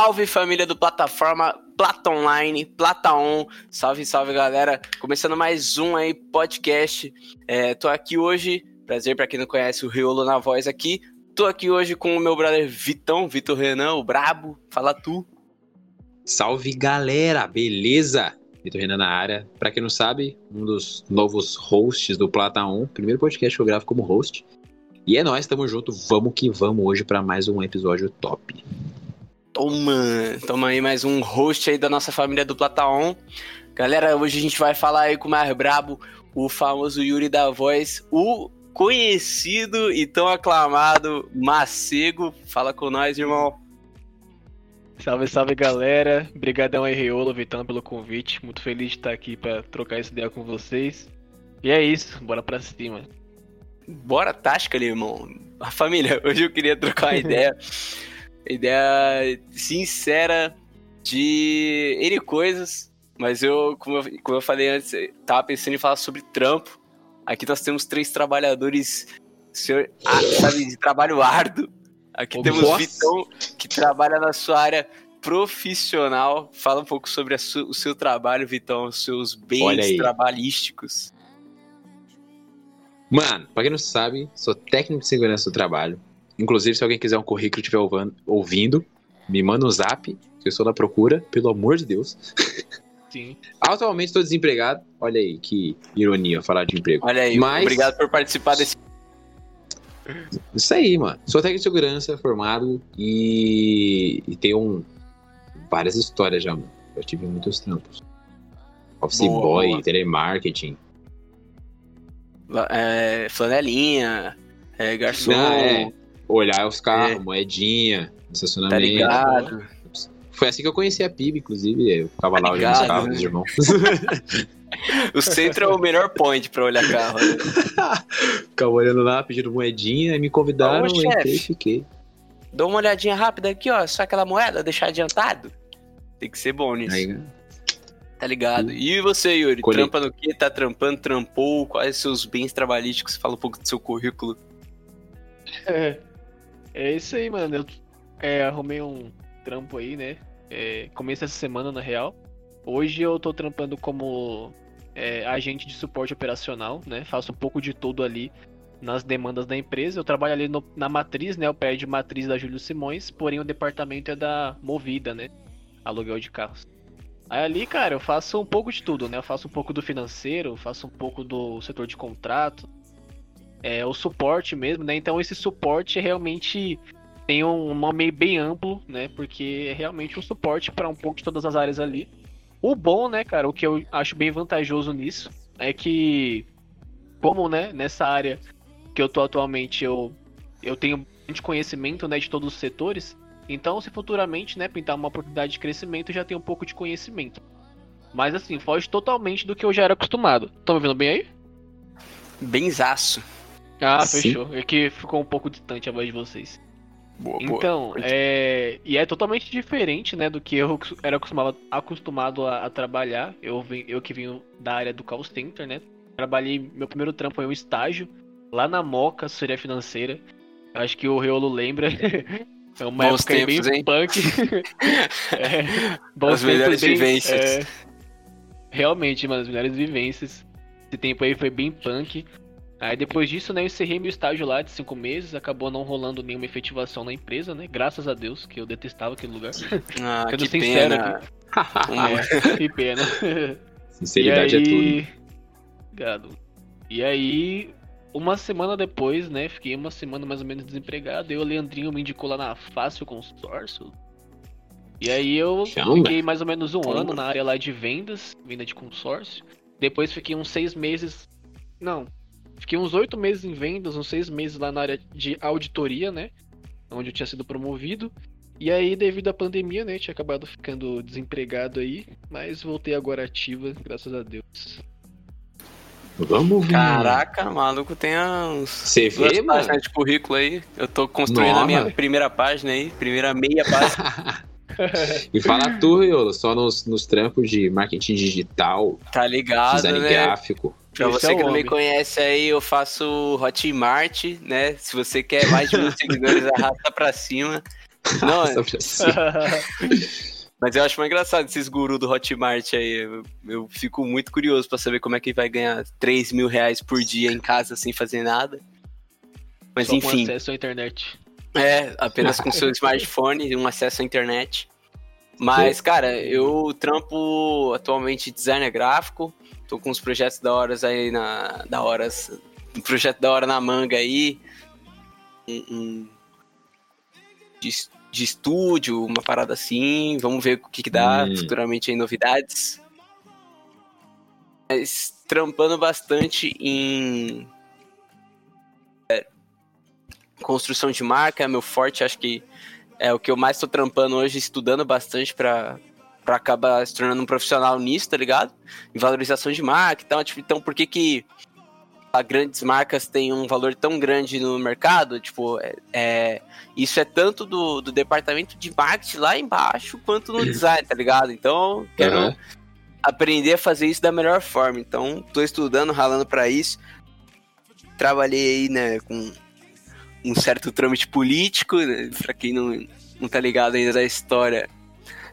Salve família do plataforma Plata Online, Plata On. Salve, salve galera. Começando mais um aí podcast. É, tô aqui hoje, prazer para quem não conhece o Riolo na voz aqui. Tô aqui hoje com o meu brother Vitão, Vitor Renan, o brabo. Fala tu. Salve galera, beleza? Vitor Renan na área. Para quem não sabe, um dos novos hosts do Plata On, primeiro podcast que eu gravo como host. E é nóis, tamo junto, vamos que vamos hoje para mais um episódio top. Toma, toma aí mais um host aí da nossa família do Plataon. Galera, hoje a gente vai falar aí com o mais brabo, o famoso Yuri da Voz, o conhecido e tão aclamado Macego. Fala com nós, irmão. Salve, salve galera. Obrigadão aí, Reolo, Vitão, pelo convite. Muito feliz de estar aqui para trocar essa ideia com vocês. E é isso, bora pra cima. Bora, tática ali, irmão. A família, hoje eu queria trocar uma ideia. Ideia sincera de N coisas, mas eu como, eu, como eu falei antes, tava pensando em falar sobre trampo. Aqui nós temos três trabalhadores, senhor, ah, sabe, de trabalho árduo. Aqui temos Nossa. Vitão, que trabalha na sua área profissional. Fala um pouco sobre o seu trabalho, Vitão, os seus bens trabalhísticos. Mano, pra quem não sabe, sou técnico de segurança do trabalho. Inclusive, se alguém quiser um currículo e estiver ouvindo, me manda um zap, que eu estou na procura, pelo amor de Deus. Sim. Atualmente estou desempregado. Olha aí, que ironia falar de emprego. Olha aí, Mas... obrigado por participar desse. Isso aí, mano. Sou técnico de segurança, formado e, e tenho um... várias histórias já, mano. Eu tive muitos trampos. Office boa, boy, boa. telemarketing. É, flanelinha, é, garçom. Não, é olhar os carros, é. moedinha, estacionamento. Tá ligado? Foi assim que eu conheci a PIB, inclusive. Eu ficava tá lá olhando os carros dos irmãos. o centro é o melhor point pra olhar carro. Né? ficava olhando lá, pedindo moedinha, e me convidaram, Ô, entrei e fiquei. Dou uma olhadinha rápida aqui, ó. Só aquela moeda, deixar adiantado. Tem que ser bom nisso. Aí, né? Tá ligado? E você, Yuri? Colhe... Trampa no quê? Tá trampando, trampou? Quais seus bens trabalhísticos? Fala um pouco do seu currículo. É, é isso aí, mano. Eu é, arrumei um trampo aí, né? É, começo essa semana, na real. Hoje eu tô trampando como é, agente de suporte operacional, né? Faço um pouco de tudo ali nas demandas da empresa. Eu trabalho ali no, na matriz, né? O pé de matriz da Júlio Simões, porém o departamento é da Movida, né? Aluguel de carros. Aí ali, cara, eu faço um pouco de tudo, né? Eu faço um pouco do financeiro, faço um pouco do setor de contrato, é, o suporte mesmo, né? Então esse suporte realmente tem um nome bem amplo, né? Porque é realmente um suporte para um pouco de todas as áreas ali. O bom, né, cara, o que eu acho bem vantajoso nisso é que, como, né, nessa área que eu tô atualmente, eu, eu tenho bastante conhecimento, né, de todos os setores. Então, se futuramente, né, pintar uma oportunidade de crescimento, eu já tenho um pouco de conhecimento. Mas assim, foge totalmente do que eu já era acostumado. Estão me vendo bem aí? Benzaço. Ah, fechou. É que ficou um pouco distante a voz de vocês. Boa, então, boa. É... e é totalmente diferente, né, do que eu era acostumado, acostumado a, a, trabalhar. Eu, vim, eu que vim da área do call center, né? Trabalhei, meu primeiro trampo foi um estágio lá na Moca, assessoria financeira. Acho que o Reolo lembra. É uma bons época tempos, bem hein? punk. é, bons As melhores bem, vivências. É, realmente, mano, as melhores vivências. Esse tempo aí foi bem punk. Aí depois disso, né, eu encerrei meu estágio lá de cinco meses, acabou não rolando nenhuma efetivação na empresa, né? Graças a Deus, que eu detestava aquele lugar. Ah, que pena. é, que pena. Sinceridade aí... é tudo. Obrigado. E aí, uma semana depois, né, fiquei uma semana mais ou menos desempregado, e o Leandrinho me indicou lá na Fácil Consórcio. E aí eu fiquei mais ou menos um ano na área lá de vendas, venda de consórcio. Depois fiquei uns seis meses. Não, Fiquei uns oito meses em vendas, uns seis meses lá na área de auditoria, né? Onde eu tinha sido promovido. E aí, devido à pandemia, né? Tinha acabado ficando desempregado aí. Mas voltei agora ativa, graças a Deus. Vamos ver. Caraca, maluco, tem uns. Você vê, mano? páginas de currículo aí. Eu tô construindo Nova. a minha primeira página aí, primeira meia página. e fala tu, Riolo, só nos, nos trampos de marketing digital. Tá ligado, design né? gráfico. Pra Esse você é que não me conhece aí, eu faço Hotmart, né? Se você quer mais de mil seguidores, arrasta pra cima. Não, é... Mas eu acho mais engraçado esses gurus do Hotmart aí. Eu, eu fico muito curioso para saber como é que vai ganhar 3 mil reais por dia em casa sem fazer nada. Mas Só enfim. Com acesso à internet. É, apenas com seu smartphone e um acesso à internet. Mas, cara, eu trampo atualmente designer gráfico. Tô com uns projetos da horas aí na. Da horas. Um projeto da hora na manga aí. Um, um de, de estúdio, uma parada assim. Vamos ver o que, que dá hum. futuramente aí, novidades. Mas trampando bastante em construção de marca, é meu forte, acho que é o que eu mais tô trampando hoje, estudando bastante para para acabar se tornando um profissional nisso, tá ligado? Em valorização de marca e tal. Tipo, então, por que que a grandes marcas têm um valor tão grande no mercado? Tipo, é, é isso é tanto do, do departamento de marketing lá embaixo, quanto no design, tá ligado? Então, quero uhum. aprender a fazer isso da melhor forma. Então, tô estudando, ralando para isso. Trabalhei aí, né, com um certo trâmite político, né? pra quem não, não tá ligado ainda da história,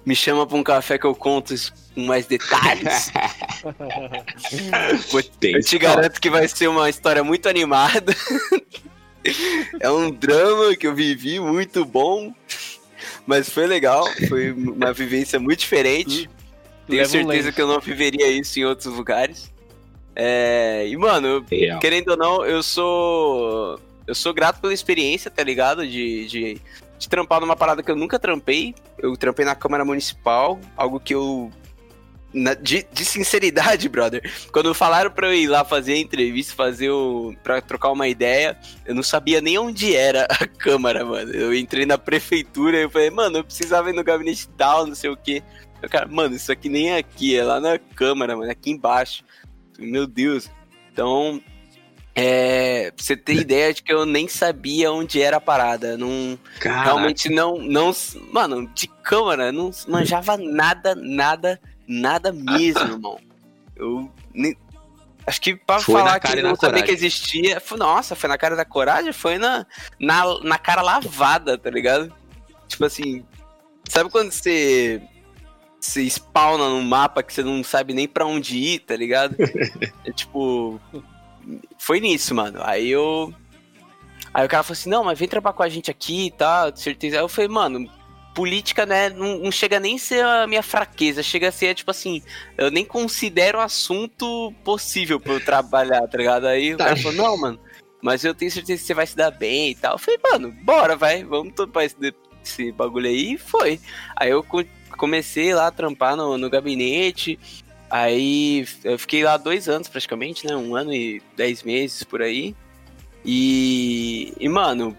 me chama pra um café que eu conto com mais detalhes. eu te garanto que vai ser uma história muito animada. é um drama que eu vivi muito bom, mas foi legal, foi uma vivência muito diferente. Tenho certeza que eu não viveria isso em outros lugares. É, e, mano, Real. querendo ou não, eu sou eu sou grato pela experiência, tá ligado? De, de, de trampar numa parada que eu nunca trampei. Eu trampei na Câmara Municipal, algo que eu na, de, de, sinceridade, brother. Quando falaram pra eu ir lá fazer a entrevista, fazer o. pra trocar uma ideia, eu não sabia nem onde era a Câmara, mano. Eu entrei na prefeitura e eu falei, mano, eu precisava ir no gabinete tal, não sei o quê. Eu, cara, mano, isso aqui nem é aqui, é lá na Câmara, mano, é aqui embaixo. Meu Deus. Então, é, pra você ter ideia de que eu nem sabia onde era a parada. Não, realmente não, não. Mano, de câmera, não manjava nada, nada, nada mesmo, irmão. Eu nem, Acho que pra foi falar que não sabia que existia. Foi, nossa, foi na cara da coragem? Foi na, na, na cara lavada, tá ligado? Tipo assim. Sabe quando você. Você spawna num mapa que você não sabe nem pra onde ir, tá ligado? é tipo foi nisso, mano. Aí eu. Aí o cara falou assim: não, mas vem trabalhar com a gente aqui e tá, tal, certeza. Aí eu falei, mano, política, né, não, não, chega nem a ser a minha fraqueza, chega a ser, tipo assim, eu nem considero assunto possível pra eu trabalhar, tá ligado? Aí o cara falou, não, mano, mas eu tenho certeza que você vai se dar bem e tal. Eu falei, mano, bora, vai, vamos topar esse, esse bagulho aí e foi. Aí eu comecei lá a trampar no, no gabinete, Aí eu fiquei lá dois anos praticamente, né? Um ano e dez meses por aí. E, e mano,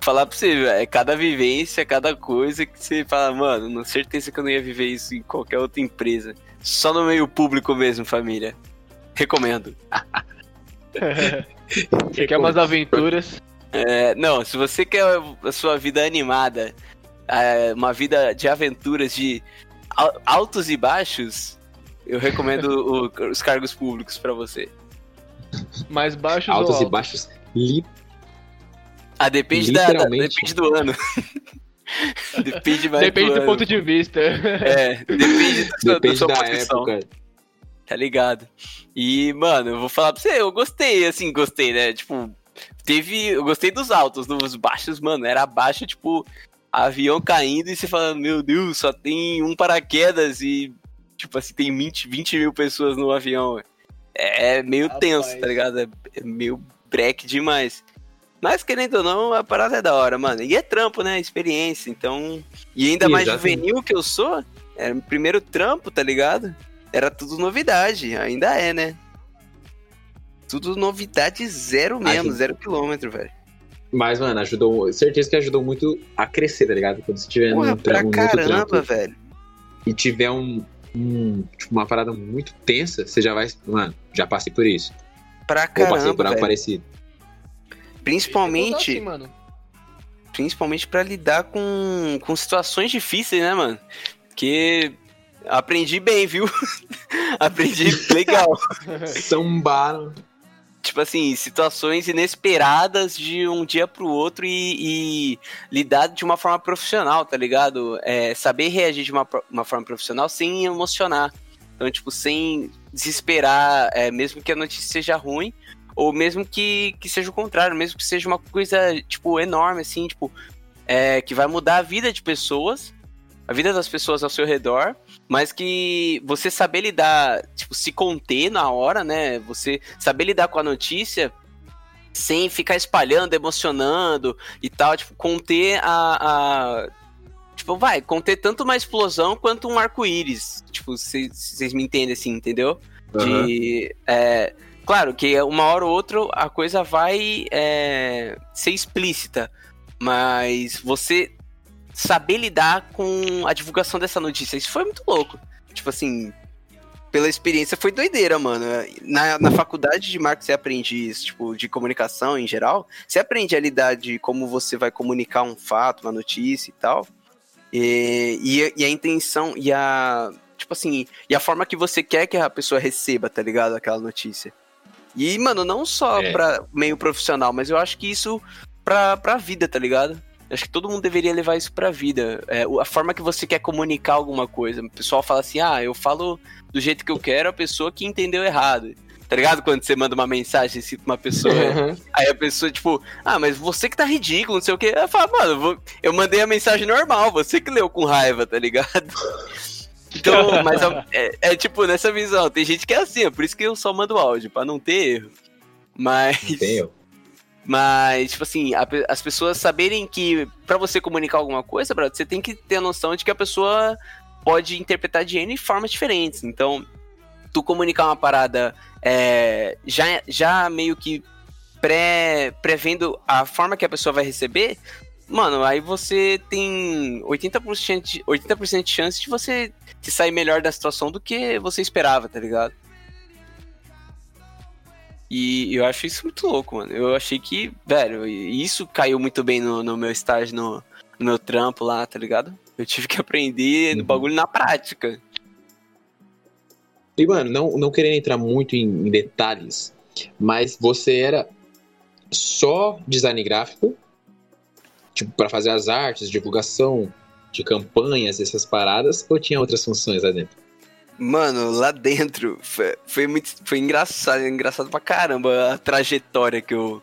falar pra você, é cada vivência, cada coisa que você fala, mano, não certeza que eu não ia viver isso em qualquer outra empresa. Só no meio público mesmo, família. Recomendo. você quer umas aventuras? É, não, se você quer a sua vida animada, é, uma vida de aventuras, de altos e baixos, eu recomendo o, os cargos públicos para você. Mais baixos altos ou e baixos. Li... Ah, depende, da, da, depende do ano. depende mais depende do, do ponto de vista. É, depende, do, depende da, sua da época. Tá ligado? E, mano, eu vou falar pra você, eu gostei, assim, gostei, né? Tipo, teve. Eu gostei dos altos, dos baixos, mano. Era baixo, tipo, avião caindo e você falando, meu Deus, só tem um paraquedas e tipo assim, tem 20, 20 mil pessoas no avião. É meio Rapaz. tenso, tá ligado? É, é meio break demais. Mas querendo ou não, a parada é da hora, mano. E é trampo, né? Experiência, então. E ainda mais juvenil que eu sou, era o primeiro trampo, tá ligado? Era tudo novidade, ainda é, né? Tudo novidade zero mesmo, gente... zero quilômetro, velho. Mas, mano, ajudou. Certeza que ajudou muito a crescer, tá ligado? Quando você tiver Porra, trampo, pra caramba, trampo, velho. E tiver um, um, tipo, uma parada muito tensa, você já vai. Mano, já passei por isso. Pra caramba. Ou passei por algo velho. parecido. Principalmente. Assim, principalmente para lidar com, com situações difíceis, né, mano? Que aprendi bem, viu? aprendi legal. Sambaram. Tipo assim, situações inesperadas de um dia pro outro e, e lidar de uma forma profissional, tá ligado? É, saber reagir de uma, uma forma profissional sem emocionar. Então, tipo, sem desesperar, é, mesmo que a notícia seja ruim, ou mesmo que, que seja o contrário, mesmo que seja uma coisa, tipo, enorme, assim, tipo, é, que vai mudar a vida de pessoas, a vida das pessoas ao seu redor, mas que você saber lidar, tipo, se conter na hora, né? Você saber lidar com a notícia sem ficar espalhando, emocionando e tal, tipo, conter a, a tipo, vai, conter tanto uma explosão quanto um arco-íris. Tipo, vocês me entendem assim, entendeu? Uhum. De. É, claro que uma hora ou outra a coisa vai é, ser explícita, mas você saber lidar com a divulgação dessa notícia, isso foi muito louco. Tipo assim, pela experiência foi doideira, mano. Na, na faculdade de marketing você aprende isso, tipo, de comunicação em geral. Você aprende a lidar de como você vai comunicar um fato, uma notícia e tal. E, e, e, a intenção, e a. Tipo assim, e a forma que você quer que a pessoa receba, tá ligado? Aquela notícia. E, mano, não só é. pra meio profissional, mas eu acho que isso pra, pra vida, tá ligado? Acho que todo mundo deveria levar isso pra vida. É, a forma que você quer comunicar alguma coisa. O pessoal fala assim, ah, eu falo do jeito que eu quero, a pessoa que entendeu errado. Tá ligado? Quando você manda uma mensagem assim pra uma pessoa. Uhum. Aí a pessoa, tipo, ah, mas você que tá ridículo, não sei o quê. Eu falo, mano, eu, vou... eu mandei a mensagem normal, você que leu com raiva, tá ligado? Então, mas é, é, tipo nessa visão. Tem gente que é assim, é por isso que eu só mando áudio, pra não ter erro. Mas. Não tem erro. Mas, tipo assim, a, as pessoas saberem que para você comunicar alguma coisa, brother, você tem que ter a noção de que a pessoa pode interpretar de N formas diferentes. Então, tu comunicar uma parada é, já, já meio que pré, prevendo a forma que a pessoa vai receber, mano, aí você tem 80%, de, 80 de chance de você se sair melhor da situação do que você esperava, tá ligado? E eu acho isso muito louco, mano. Eu achei que, velho, isso caiu muito bem no, no meu estágio, no, no, meu trampo lá, tá ligado? Eu tive que aprender uhum. bagulho na prática. E, mano, não, não querendo entrar muito em, em detalhes, mas você era só design gráfico, tipo, para fazer as artes, divulgação de campanhas, essas paradas, ou tinha outras funções lá dentro? Mano, lá dentro foi, foi muito. Foi engraçado, engraçado pra caramba a trajetória que eu.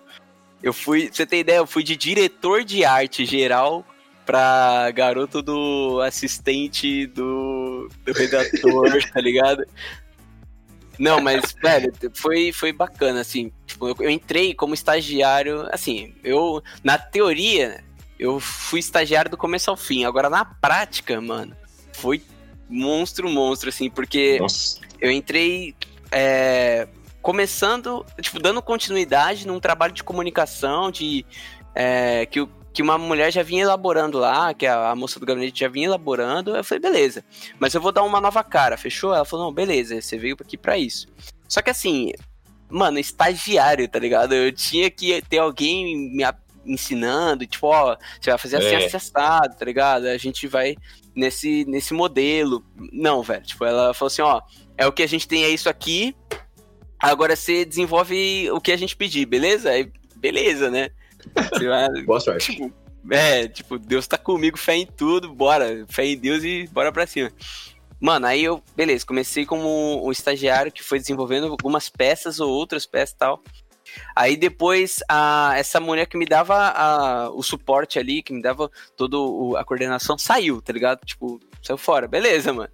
Eu fui. Pra você ter ideia, eu fui de diretor de arte geral pra garoto do assistente do, do redator, tá ligado? Não, mas, velho, foi, foi bacana, assim. Tipo, eu, eu, entrei como estagiário, assim, eu, na teoria, eu fui estagiário do começo ao fim. Agora, na prática, mano, foi monstro, monstro, assim, porque Nossa. eu entrei é, começando, tipo, dando continuidade num trabalho de comunicação, de é, que, que uma mulher já vinha elaborando lá, que a, a, moça do gabinete já vinha elaborando. Eu falei, beleza, mas eu vou dar uma nova cara, fechou? Ela falou, não, beleza, você veio aqui para isso. Só que assim, mano, estagiário, tá ligado? Eu tinha que ter alguém me ensinando, tipo, ó, você vai fazer assim é. acessado, tá ligado? A gente vai nesse, nesse modelo. Não, velho. Tipo, ela falou assim, ó, é o que a gente tem, é isso aqui. Agora você desenvolve o que a gente pedir, beleza? Aí, beleza, né? Vai, Boa sorte. Tipo, é, tipo, Deus tá comigo, fé em tudo, bora. Fé em Deus e bora pra cima. Mano, aí eu, beleza, comecei como um estagiário que foi desenvolvendo algumas peças ou outras peças e tal. Aí depois, a, essa mulher que me dava a, o suporte ali, que me dava toda a coordenação, saiu, tá ligado? Tipo, saiu fora. Beleza, mano.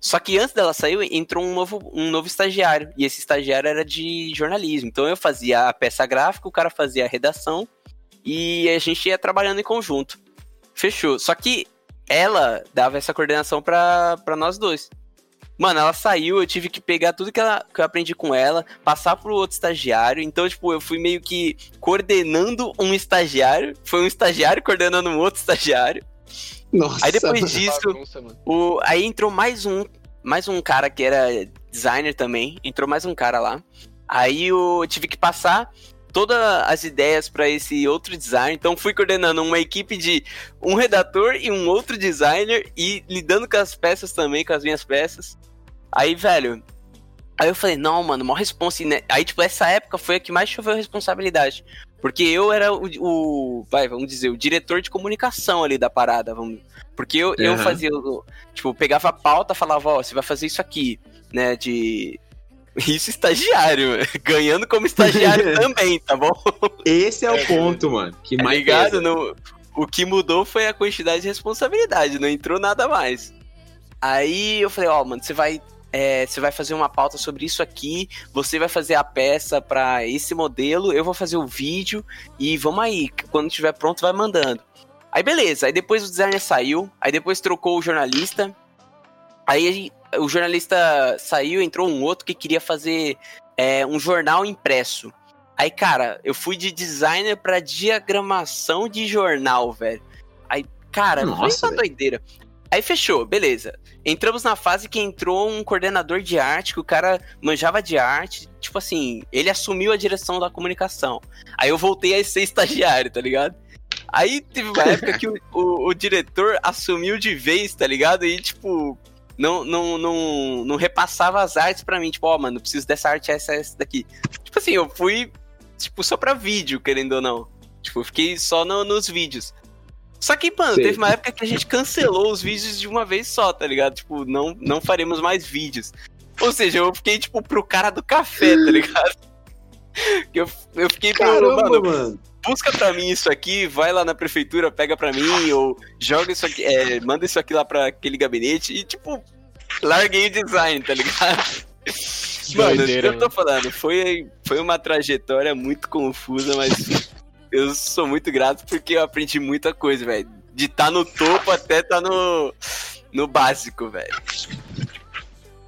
Só que antes dela sair, entrou um novo, um novo estagiário. E esse estagiário era de jornalismo. Então eu fazia a peça gráfica, o cara fazia a redação. E a gente ia trabalhando em conjunto. Fechou. Só que ela dava essa coordenação para nós dois. Mano, ela saiu, eu tive que pegar tudo que, ela, que eu aprendi com ela, passar pro outro estagiário. Então, tipo, eu fui meio que coordenando um estagiário. Foi um estagiário coordenando um outro estagiário. Nossa, aí depois disso, o, aí entrou mais um, mais um cara que era designer também. Entrou mais um cara lá. Aí eu tive que passar todas as ideias para esse outro design. Então fui coordenando uma equipe de um redator e um outro designer e lidando com as peças também, com as minhas peças. Aí, velho, Aí eu falei, não, mano, maior responsa. Né? Aí, tipo, essa época foi a que mais choveu responsabilidade. Porque eu era o, o, vai, vamos dizer, o diretor de comunicação ali da parada, vamos. Porque eu, uhum. eu fazia, tipo, pegava a pauta, falava, ó, você vai fazer isso aqui, né, de... Isso estagiário, ganhando como estagiário também, tá bom? Esse é o ponto, mano, que tá mais ligado? No, o que mudou foi a quantidade de responsabilidade, não entrou nada mais. Aí eu falei, ó, oh, mano, você vai é, você vai fazer uma pauta sobre isso aqui, você vai fazer a peça para esse modelo, eu vou fazer o vídeo e vamos aí, quando estiver pronto vai mandando. Aí beleza, aí depois o designer saiu, aí depois trocou o jornalista, aí o jornalista saiu, entrou um outro que queria fazer é, um jornal impresso. Aí, cara, eu fui de designer para diagramação de jornal, velho. Aí, cara, Nossa, foi uma doideira. Aí fechou, beleza. Entramos na fase que entrou um coordenador de arte, que o cara manjava de arte. Tipo assim, ele assumiu a direção da comunicação. Aí eu voltei a ser estagiário, tá ligado? Aí teve uma época que o, o, o, diretor assumiu de vez, tá ligado? E, tipo, não, não, não, não repassava as artes pra mim. Tipo, ó, oh, mano, preciso dessa arte, essa, essa daqui. Tipo assim, eu fui, tipo, só pra vídeo, querendo ou não. Tipo, fiquei só no, nos vídeos. Só que, mano, Sim. teve uma época que a gente cancelou os vídeos de uma vez só, tá ligado? Tipo, não, não faremos mais vídeos. Ou seja, eu fiquei, tipo, pro cara do café, tá ligado? Eu, eu fiquei Caramba, pro, mano, mano, busca pra mim isso aqui, vai lá na prefeitura, pega pra mim, ou joga isso aqui, é, manda isso aqui lá pra aquele gabinete e, tipo, larguei o design, tá ligado? Mano, Doideira, eu tô falando, foi, foi uma trajetória muito confusa, mas eu sou muito grato porque eu aprendi muita coisa, velho. De estar tá no topo até estar tá no, no básico, velho.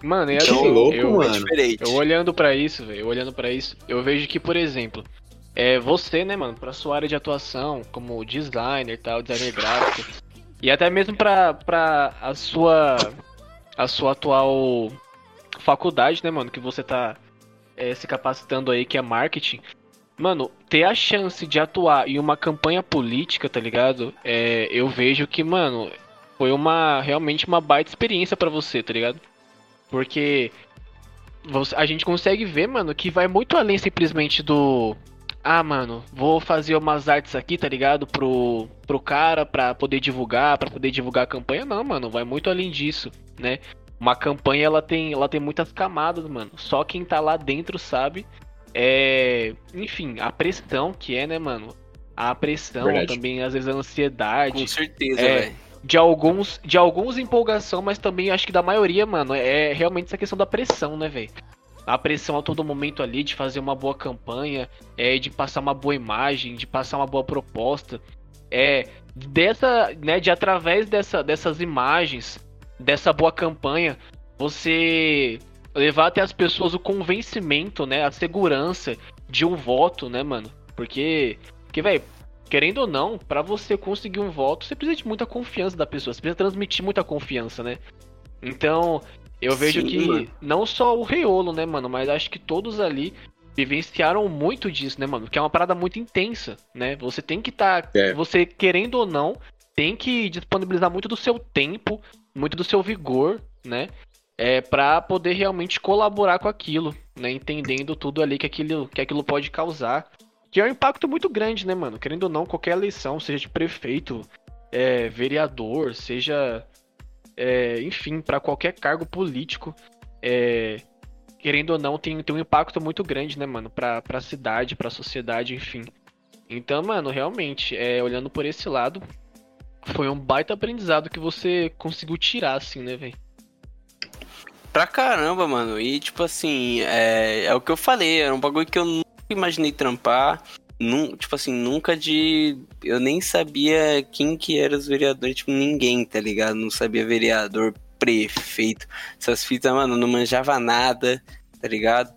Mano, e assim, louco, eu, mano. eu olhando para isso, velho, olhando para isso, eu vejo que, por exemplo, é você, né, mano, pra sua área de atuação, como designer tal, designer gráfico, e até mesmo pra, pra a sua a sua atual faculdade, né, mano, que você tá é, se capacitando aí, que é marketing, Mano, ter a chance de atuar em uma campanha política, tá ligado? É, eu vejo que, mano, foi uma realmente uma baita experiência para você, tá ligado? Porque você, a gente consegue ver, mano, que vai muito além simplesmente do. Ah, mano, vou fazer umas artes aqui, tá ligado? Pro, pro cara, pra poder divulgar, pra poder divulgar a campanha. Não, mano, vai muito além disso, né? Uma campanha, ela tem, ela tem muitas camadas, mano. Só quem tá lá dentro sabe. É, enfim, a pressão que é, né, mano? A pressão, Verdade. também às vezes a ansiedade. Com certeza, é, velho. De alguns, de alguns empolgação, mas também acho que da maioria, mano, é realmente essa questão da pressão, né, velho? A pressão a todo momento ali de fazer uma boa campanha, é de passar uma boa imagem, de passar uma boa proposta. É dessa, né, de através dessa, dessas imagens, dessa boa campanha, você levar até as pessoas o convencimento, né, a segurança de um voto, né, mano? Porque, que velho, querendo ou não, para você conseguir um voto, você precisa de muita confiança da pessoa, você precisa transmitir muita confiança, né? Então, eu vejo Sim, que mano. não só o Reolo, né, mano, mas acho que todos ali vivenciaram muito disso, né, mano? Que é uma parada muito intensa, né? Você tem que estar, tá, é. você querendo ou não, tem que disponibilizar muito do seu tempo, muito do seu vigor, né? É, para poder realmente colaborar com aquilo, né? Entendendo tudo ali que aquilo, que aquilo pode causar. Que é um impacto muito grande, né, mano? Querendo ou não, qualquer eleição, seja de prefeito, é, vereador, seja. É, enfim, para qualquer cargo político, é, querendo ou não, tem, tem um impacto muito grande, né, mano? Pra, pra cidade, pra sociedade, enfim. Então, mano, realmente, é, olhando por esse lado, foi um baita aprendizado que você conseguiu tirar, assim, né, velho? Pra caramba, mano. E, tipo assim, é, é o que eu falei, era um bagulho que eu nunca imaginei trampar. Num, tipo assim, nunca de. Eu nem sabia quem que era os vereadores, tipo, ninguém, tá ligado? Não sabia vereador, prefeito. Essas fitas, mano, não manjava nada, tá ligado?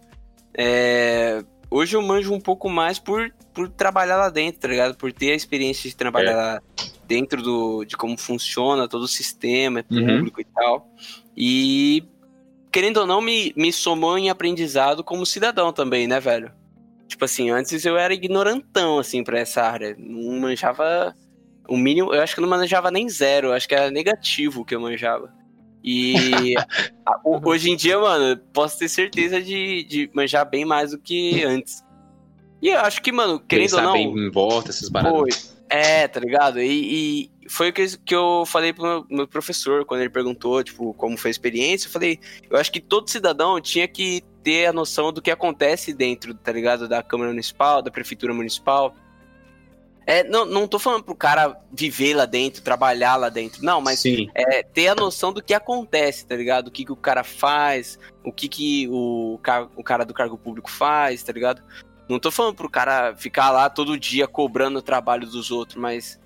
É, hoje eu manjo um pouco mais por, por trabalhar lá dentro, tá ligado? Por ter a experiência de trabalhar é. lá dentro do, de como funciona todo o sistema uhum. público uhum. e tal. E querendo ou não, me, me somou em aprendizado como cidadão também, né, velho? Tipo assim, antes eu era ignorantão, assim, pra essa área. Não manjava o mínimo, eu acho que não manjava nem zero, eu acho que era negativo que eu manjava. E hoje em dia, mano, posso ter certeza de, de manjar bem mais do que antes. E eu acho que, mano, querendo Pensar ou não. bem em volta, essas paradas. Foi. É, tá ligado? E, e foi o que, que eu falei pro meu, professor quando ele perguntou, tipo, como foi a experiência. Eu falei, eu acho que todo cidadão tinha que ter a noção do que acontece dentro, tá ligado? Da Câmara Municipal, da Prefeitura Municipal. É, não, não tô falando pro cara viver lá dentro, trabalhar lá dentro. Não, mas é, ter a noção do que acontece, tá ligado? O que, que o cara faz, o que, que o, o cara do cargo público faz, tá ligado? Não tô falando pro cara ficar lá todo dia cobrando o trabalho dos outros, mas.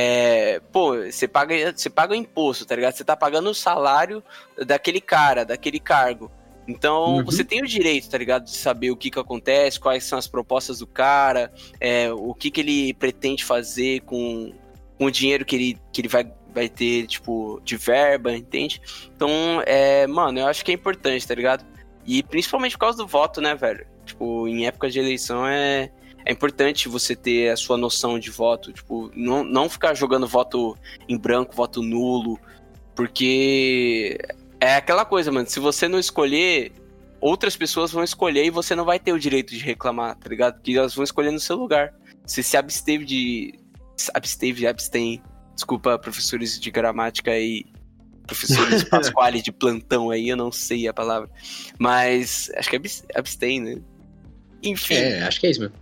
É, pô, você paga, você paga o imposto, tá ligado? Você tá pagando o salário daquele cara, daquele cargo. Então, uhum. você tem o direito, tá ligado? De saber o que que acontece, quais são as propostas do cara, é, o que que ele pretende fazer com, com o dinheiro que ele, que ele vai, vai ter, tipo, de verba, entende? Então, é, mano, eu acho que é importante, tá ligado? E principalmente por causa do voto, né, velho? Tipo, em época de eleição é, é importante você ter a sua noção de voto. Tipo, não, não ficar jogando voto em branco, voto nulo. Porque é aquela coisa, mano. Se você não escolher, outras pessoas vão escolher e você não vai ter o direito de reclamar, tá ligado? Porque elas vão escolher no seu lugar. Você se absteve de. Absteve, abstém. Desculpa, professores de gramática e professores Pasquale de plantão aí, eu não sei a palavra. Mas acho que é abstém, né? Enfim. É, acho que é isso mesmo.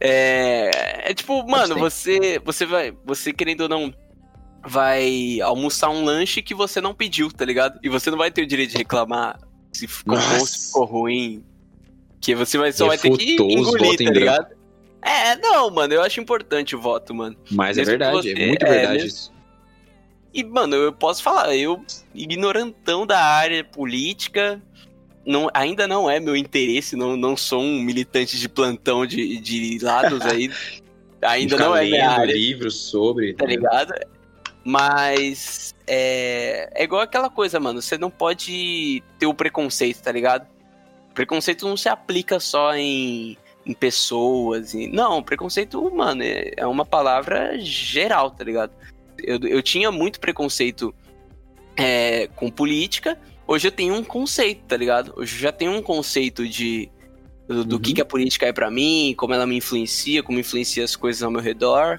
É, é tipo, mano, você, você vai, você querendo ou não, vai almoçar um lanche que você não pediu, tá ligado? E você não vai ter o direito de reclamar se ficou Nossa. bom, se ficou ruim. Que você vai, só vai ter que engolir, tá ligado? É, não, mano, eu acho importante o voto, mano. Mas é Mesmo é verdade, você, é muito verdade é, isso. E, mano, eu posso falar, eu, ignorantão da área política, não, ainda não é meu interesse, não, não sou um militante de plantão de, de lados aí. ainda não é minha área. livros sobre. Tá ligado? Mas é, é igual aquela coisa, mano. Você não pode ter o preconceito, tá ligado? Preconceito não se aplica só em, em pessoas. E, não, preconceito, mano, é, é uma palavra geral, tá ligado? Eu, eu tinha muito preconceito é, com política, hoje eu tenho um conceito, tá ligado? Hoje eu já tenho um conceito de do, do uhum. que, que a política é para mim, como ela me influencia, como influencia as coisas ao meu redor.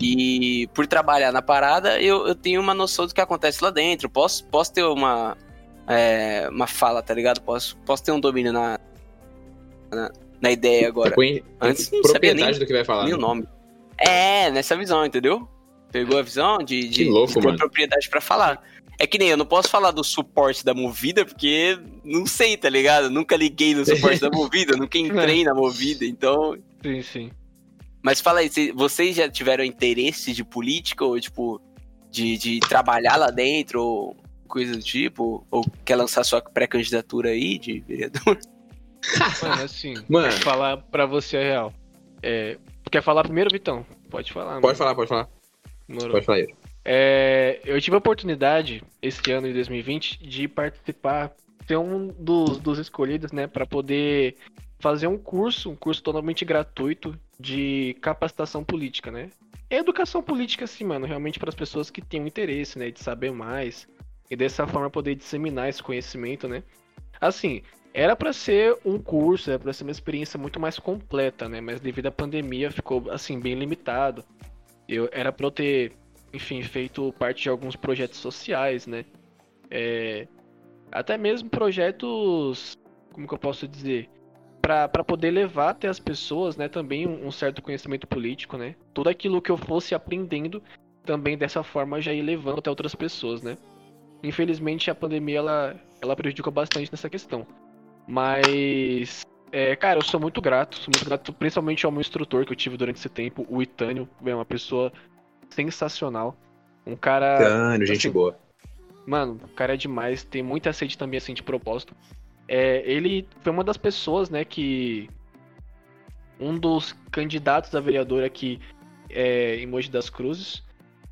E por trabalhar na parada, eu, eu tenho uma noção do que acontece lá dentro. Posso, posso ter uma, é, uma fala, tá ligado? Posso, posso ter um domínio na, na, na ideia agora. Antes não sabia nem, do que vai falar. Nem né? o nome. É, nessa visão, entendeu? Pegou a visão de, de, louco, de ter propriedade para falar. É que nem eu não posso falar do suporte da Movida, porque não sei, tá ligado? Nunca liguei no suporte da Movida, nunca entrei na Movida, então. Sim, sim. Mas fala aí, vocês já tiveram interesse de política, ou tipo, de, de trabalhar lá dentro, ou coisa do tipo? Ou quer lançar sua pré-candidatura aí de vereador? Mano, assim, Mano. falar pra você a real. É, quer falar primeiro, Vitão? Pode falar. Pode mano. falar, pode falar. Morou. Pode falar aí. É, eu tive a oportunidade, esse ano de 2020, de participar, ser um dos, dos escolhidos, né, para poder fazer um curso, um curso totalmente gratuito de capacitação política, né? Educação política, assim, mano, realmente para as pessoas que têm um interesse, né, de saber mais e dessa forma poder disseminar esse conhecimento, né? Assim, era para ser um curso, era para ser uma experiência muito mais completa, né? Mas devido à pandemia ficou assim bem limitado. Eu era para eu ter enfim, feito parte de alguns projetos sociais, né? É, até mesmo projetos, como que eu posso dizer, para poder levar até as pessoas, né, também um, um, certo conhecimento político, né? Tudo aquilo que eu fosse aprendendo, também dessa forma já ir levando até outras pessoas, né? Infelizmente a pandemia ela, ela prejudicou bastante nessa questão. Mas, é, cara, eu sou muito grato, sou muito grato principalmente ao meu instrutor que eu tive durante esse tempo, o Itânio, é uma pessoa sensacional. Um cara. Cano, gente assim, boa. Mano, o cara é demais, tem muita sede também, assim, de propósito. É, ele foi uma das pessoas, né, que. Um dos candidatos a vereador aqui é, em Mogi das Cruzes.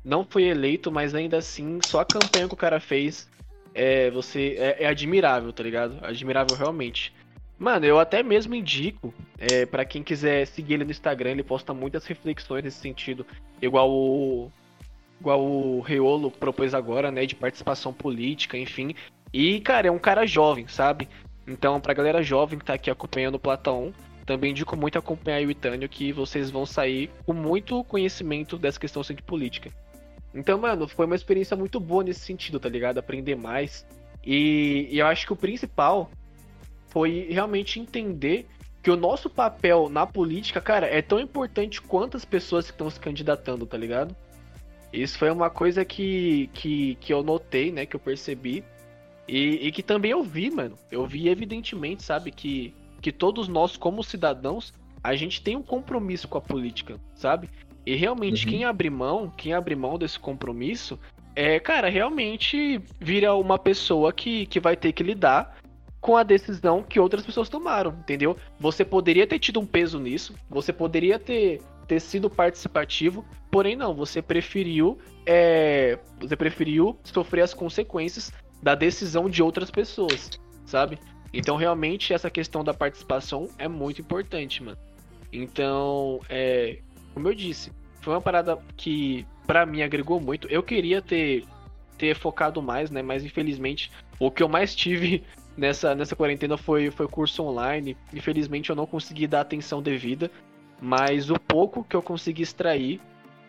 Não foi eleito, mas ainda assim, só a campanha que o cara fez é, você, é, é admirável, tá ligado? Admirável realmente. Mano, eu até mesmo indico, é, para quem quiser seguir ele no Instagram, ele posta muitas reflexões nesse sentido. Igual o, igual o Reolo propôs agora, né, de participação política, enfim. E, cara, é um cara jovem, sabe? Então, pra galera jovem que tá aqui acompanhando o Platão, também indico muito acompanhar o Itânio, que vocês vão sair com muito conhecimento dessa questão de política. Então, mano, foi uma experiência muito boa nesse sentido, tá ligado? Aprender mais. E, e eu acho que o principal foi realmente entender que o nosso papel na política, cara, é tão importante quanto as pessoas que estão se candidatando, tá ligado? Isso foi uma coisa que, que, que eu notei, né, que eu percebi. E, e que também eu vi, mano. Eu vi evidentemente, sabe, que, que todos nós, como cidadãos, a gente tem um compromisso com a política, sabe? E realmente, uhum. quem abre mão, quem abre mão desse compromisso, é, cara, realmente vira uma pessoa que, que vai ter que lidar com a decisão que outras pessoas tomaram, entendeu? Você poderia ter tido um peso nisso, você poderia ter, ter sido participativo, porém não, você preferiu é, você preferiu sofrer as consequências da decisão de outras pessoas, sabe? Então realmente essa questão da participação é muito importante, mano. Então, é, como eu disse, foi uma parada que para mim agregou muito. Eu queria ter ter focado mais, né? Mas infelizmente o que eu mais tive nessa, nessa quarentena foi, foi curso online. Infelizmente eu não consegui dar atenção devida, mas o pouco que eu consegui extrair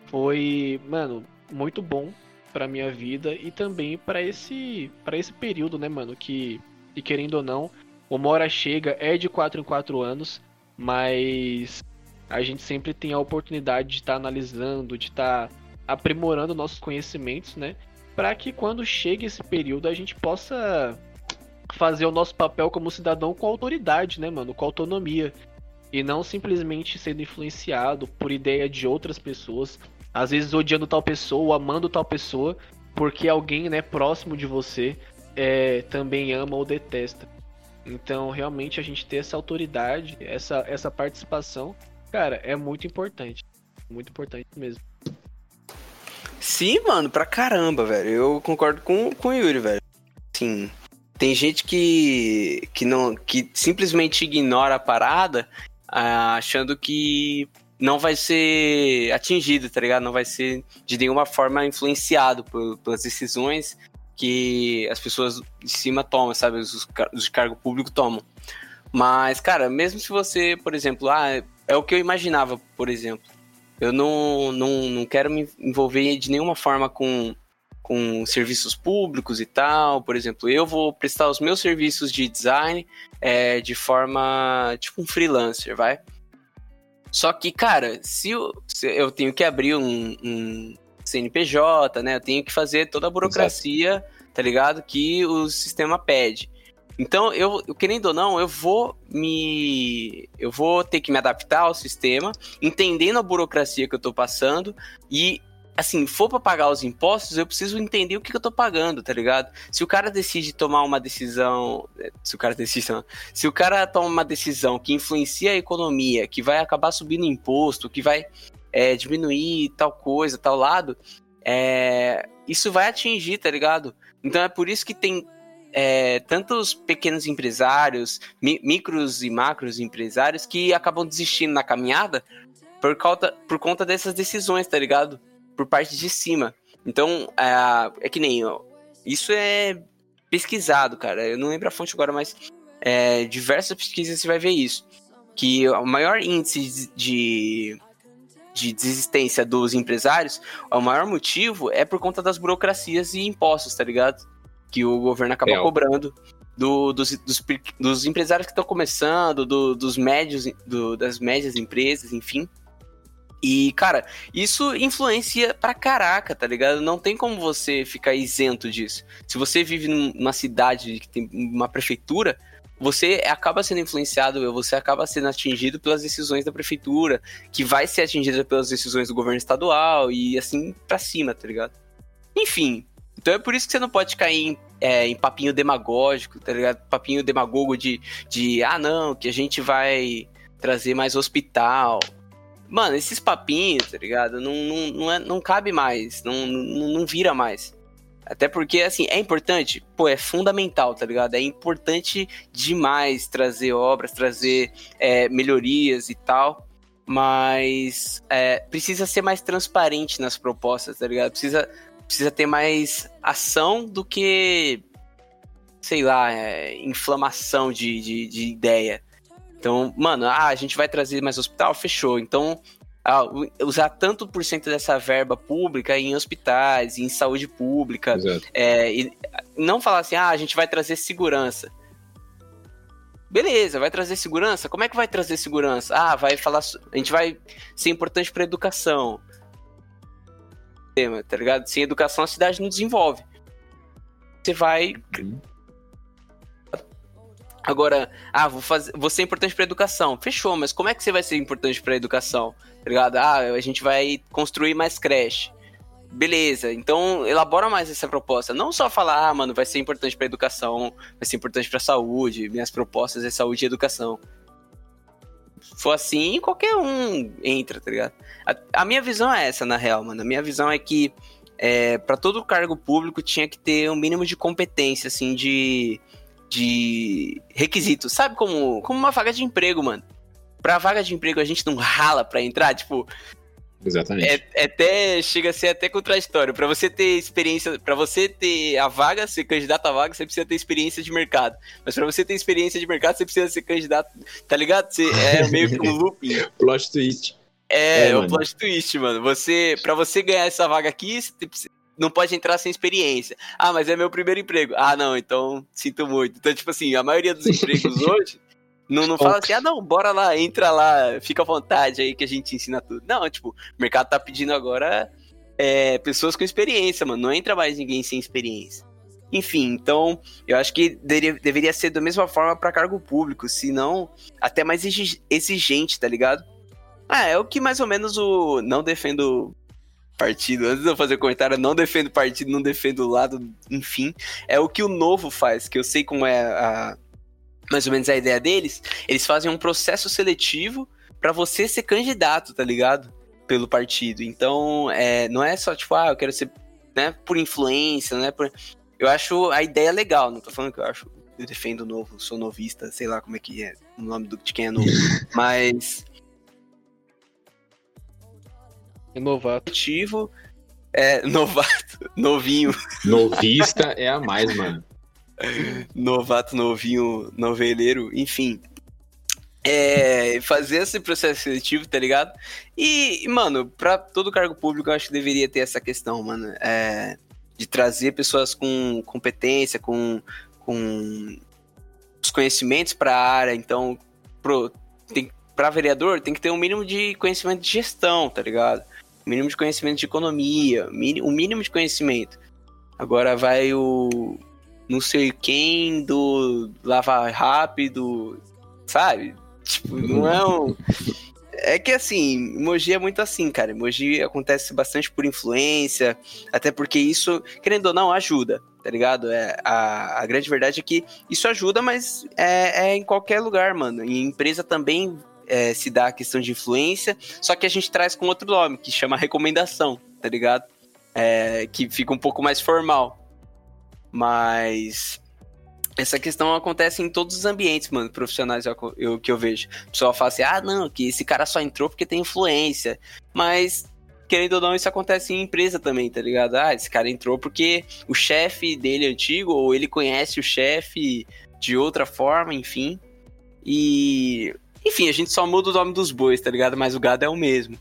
foi, mano, muito bom para minha vida e também para esse para esse período, né, mano, que e querendo ou não, o Mora chega é de 4 em 4 anos, mas a gente sempre tem a oportunidade de estar tá analisando, de estar tá aprimorando nossos conhecimentos, né? Para que quando chegue esse período a gente possa fazer o nosso papel como cidadão com autoridade, né, mano? Com autonomia. E não simplesmente sendo influenciado por ideia de outras pessoas. Às vezes odiando tal pessoa ou amando tal pessoa, porque alguém, né, próximo de você é, também ama ou detesta. Então, realmente, a gente ter essa autoridade, essa, essa participação, cara, é muito importante. Muito importante mesmo. Sim, mano, pra caramba, velho. Eu concordo com, com o Yuri, velho. Sim, tem gente que, que, não, que simplesmente ignora a parada, ah, achando que não vai ser atingido, tá ligado? Não vai ser de nenhuma forma influenciado por, pelas decisões que as pessoas de cima tomam, sabe? Os, os de cargo público tomam. Mas, cara, mesmo se você, por exemplo, ah, é o que eu imaginava, por exemplo. Eu não, não, não quero me envolver de nenhuma forma com com serviços públicos e tal. Por exemplo, eu vou prestar os meus serviços de design é, de forma tipo um freelancer, vai. Só que, cara, se eu, se eu tenho que abrir um, um, CNPJ, né? Eu tenho que fazer toda a burocracia, Exato. tá ligado? Que o sistema pede. Então, eu, querendo ou não, eu vou me. Eu vou ter que me adaptar ao sistema, entendendo a burocracia que eu tô passando e assim, for para pagar os impostos, eu preciso entender o que, que, eu tô pagando, tá ligado? Se o cara decide tomar uma decisão, é, se o cara decide, se o cara toma uma decisão que influencia a economia, que vai acabar subindo imposto, que vai é, diminuir tal coisa, tal lado, é, isso vai atingir, tá ligado? Então é por isso que tem é, tantos pequenos empresários, mi micros e macros empresários que acabam desistindo na caminhada por conta, por conta dessas decisões, tá ligado? Por parte de cima. Então, é, é que nem. Ó, isso é pesquisado, cara. Eu não lembro a fonte agora, mas é, diversas pesquisas você vai ver isso. Que o maior índice de, de desistência dos empresários, o maior motivo é por conta das burocracias e impostos, tá ligado? Que o governo acaba cobrando do, dos, dos, dos, empresários que estão começando, do, dos médios, do, das médias empresas, enfim. E, cara, isso influencia pra caraca, tá ligado? Não tem como você ficar isento disso. Se você vive numa cidade que tem uma prefeitura, você acaba sendo influenciado, você acaba sendo atingido pelas decisões da prefeitura, que vai ser atingida pelas decisões do governo estadual e assim pra cima, tá ligado? Enfim, então é por isso que você não pode cair em, é, em papinho demagógico, tá ligado? Papinho demagogo de, de, ah, não, que a gente vai trazer mais hospital, Mano, esses papinhos, tá ligado? Não, não, não, é, não cabe mais, não, não, não vira mais. Até porque, assim, é importante, pô, é fundamental, tá ligado? É importante demais trazer obras, trazer é, melhorias e tal. mas é, precisa ser mais transparente nas propostas, tá ligado? Precisa, precisa ter mais ação do que, sei lá, é, inflamação de, de, de, ideia. Então, mano, ah, a gente vai trazer mais hospital? Fechou. Então, ah, usar tanto por cento dessa verba pública em hospitais, em saúde pública. É, e não falar assim, ah, a gente vai trazer segurança. Beleza, vai trazer segurança? Como é que vai trazer segurança? Ah, vai falar. A gente vai ser importante para educação. Tema, tá ligado? Sem educação a cidade não desenvolve. Você vai. Agora, ah, vou fazer, vou ser importante para educação. Fechou, mas como é que você vai ser importante para educação? Tá ligado? Ah, a gente vai construir mais creche. Beleza, então elabora mais essa proposta. Não só falar, ah, mano, vai ser importante pra educação, vai ser importante pra saúde, minhas propostas é saúde e educação. Se for assim, qualquer um entra, tá ligado? A, a minha visão é essa, na real, mano. A minha visão é que é, para todo cargo público tinha que ter um mínimo de competência, assim, de, de requisitos. Sabe como, como uma vaga de emprego, mano. Pra vaga de emprego a gente não rala pra entrar, tipo, Exatamente. É, é, até chega a ser até contraditório. Para você ter experiência, para você ter a vaga, ser candidato à vaga, você precisa ter experiência de mercado. Mas para você ter experiência de mercado, você precisa ser candidato, tá ligado? Você é meio que um looping. plot twist. É, é, um plot twist, mano. Você, para você ganhar essa vaga aqui, você não pode entrar sem experiência. Ah, mas é meu primeiro emprego. Ah, não, então sinto muito. Então, tipo assim, a maioria dos empregos hoje não, não fala assim, ah, não, bora lá, entra lá, fica à vontade aí que a gente ensina tudo. Não, tipo, o mercado tá pedindo agora é, pessoas com experiência, mano. Não entra mais ninguém sem experiência. Enfim, então, eu acho que deveria, ser da mesma forma para cargo público, se não até mais exigente, tá ligado? Ah, é o que mais ou menos o. Não defendo partido, antes de eu fazer comentário, não defendo partido, não defendo o lado, enfim. É o que o novo faz, que eu sei como é a, mais ou menos a ideia deles, eles fazem um processo seletivo para você ser candidato, tá ligado? Pelo partido. Então, é, não é só tipo, ah, eu quero ser né, por influência, né? Por... Eu acho a ideia legal, não tô falando que eu acho, eu defendo o novo, sou novista, sei lá como é que é o nome do, de quem é novo, mas. Novato. É, novato, novinho. Novista é a mais, mano. novato, novinho, noveleiro, enfim. É, fazer esse processo seletivo, tá ligado? E, mano, pra todo cargo público eu acho que deveria ter essa questão, mano. É, de trazer pessoas com competência, com, com os conhecimentos para a área. Então, pro, tem, pra vereador tem que ter um mínimo de conhecimento de gestão, tá ligado? Mínimo de conhecimento de economia, um mínimo de conhecimento. Agora vai o, não sei quem do Lava Rápido, sabe? Tipo, não é um. É que assim, emoji é muito assim, cara. Emoji acontece bastante por influência, até porque isso, querendo ou não, ajuda, tá ligado? É, a, a grande verdade é que isso ajuda, mas é, é em qualquer lugar, mano. Em empresa também é, se dá a questão de influência, só que a gente traz com outro nome, que chama recomendação, tá ligado? É, que fica um pouco mais formal. Mas essa questão acontece em todos os ambientes, mano, profissionais eu, eu, que eu vejo. O pessoal fala assim, ah, não, que esse cara só entrou porque tem influência. Mas, querendo ou não, isso acontece em empresa também, tá ligado? Ah, esse cara entrou porque o chefe dele é antigo, ou ele conhece o chefe de outra forma, enfim. E. Enfim, a gente só muda o nome dos bois, tá ligado? Mas o gado é o mesmo.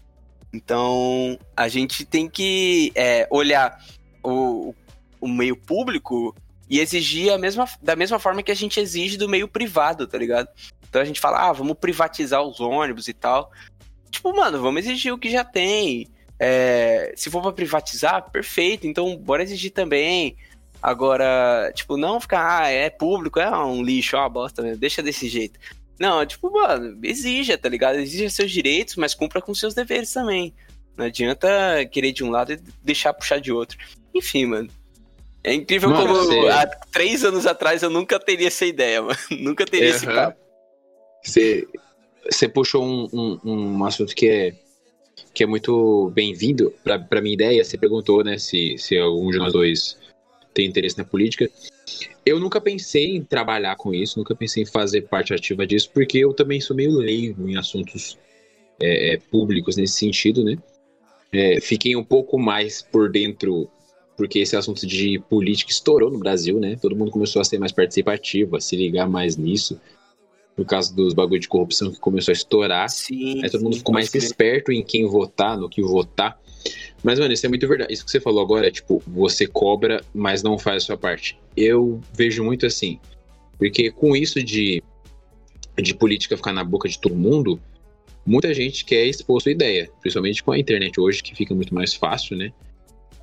Então, a gente tem que é, olhar o, o meio público e exigir a mesma, da mesma forma que a gente exige do meio privado, tá ligado? Então a gente fala, ah, vamos privatizar os ônibus e tal. Tipo, mano, vamos exigir o que já tem. É, se for pra privatizar, perfeito, então bora exigir também. Agora, tipo, não ficar, ah, é público, é um lixo, é uma bosta deixa desse jeito. Não, tipo, mano, exija, tá ligado? Exija seus direitos, mas cumpra com seus deveres também. Não adianta querer de um lado e deixar puxar de outro. Enfim, mano. É incrível mano, como você... há três anos atrás eu nunca teria essa ideia, mano. Nunca teria uhum. esse papo. Você, você puxou um, um, um assunto que é, que é muito bem-vindo para pra minha ideia. Você perguntou, né, se, se algum de nós dois tem interesse na política. Eu nunca pensei em trabalhar com isso, nunca pensei em fazer parte ativa disso, porque eu também sou meio leigo em assuntos é, é, públicos nesse sentido, né? É, fiquem um pouco mais por dentro, porque esse assunto de política estourou no Brasil, né? Todo mundo começou a ser mais participativo, a se ligar mais nisso. Por causa dos bagulho de corrupção que começou a estourar. Sim, aí todo mundo sim, ficou mais crer. esperto em quem votar, no que votar. Mas, mano, isso é muito verdade. Isso que você falou agora é tipo, você cobra, mas não faz a sua parte. Eu vejo muito assim. Porque com isso de, de política ficar na boca de todo mundo, muita gente quer expor sua ideia. Principalmente com a internet hoje, que fica muito mais fácil, né?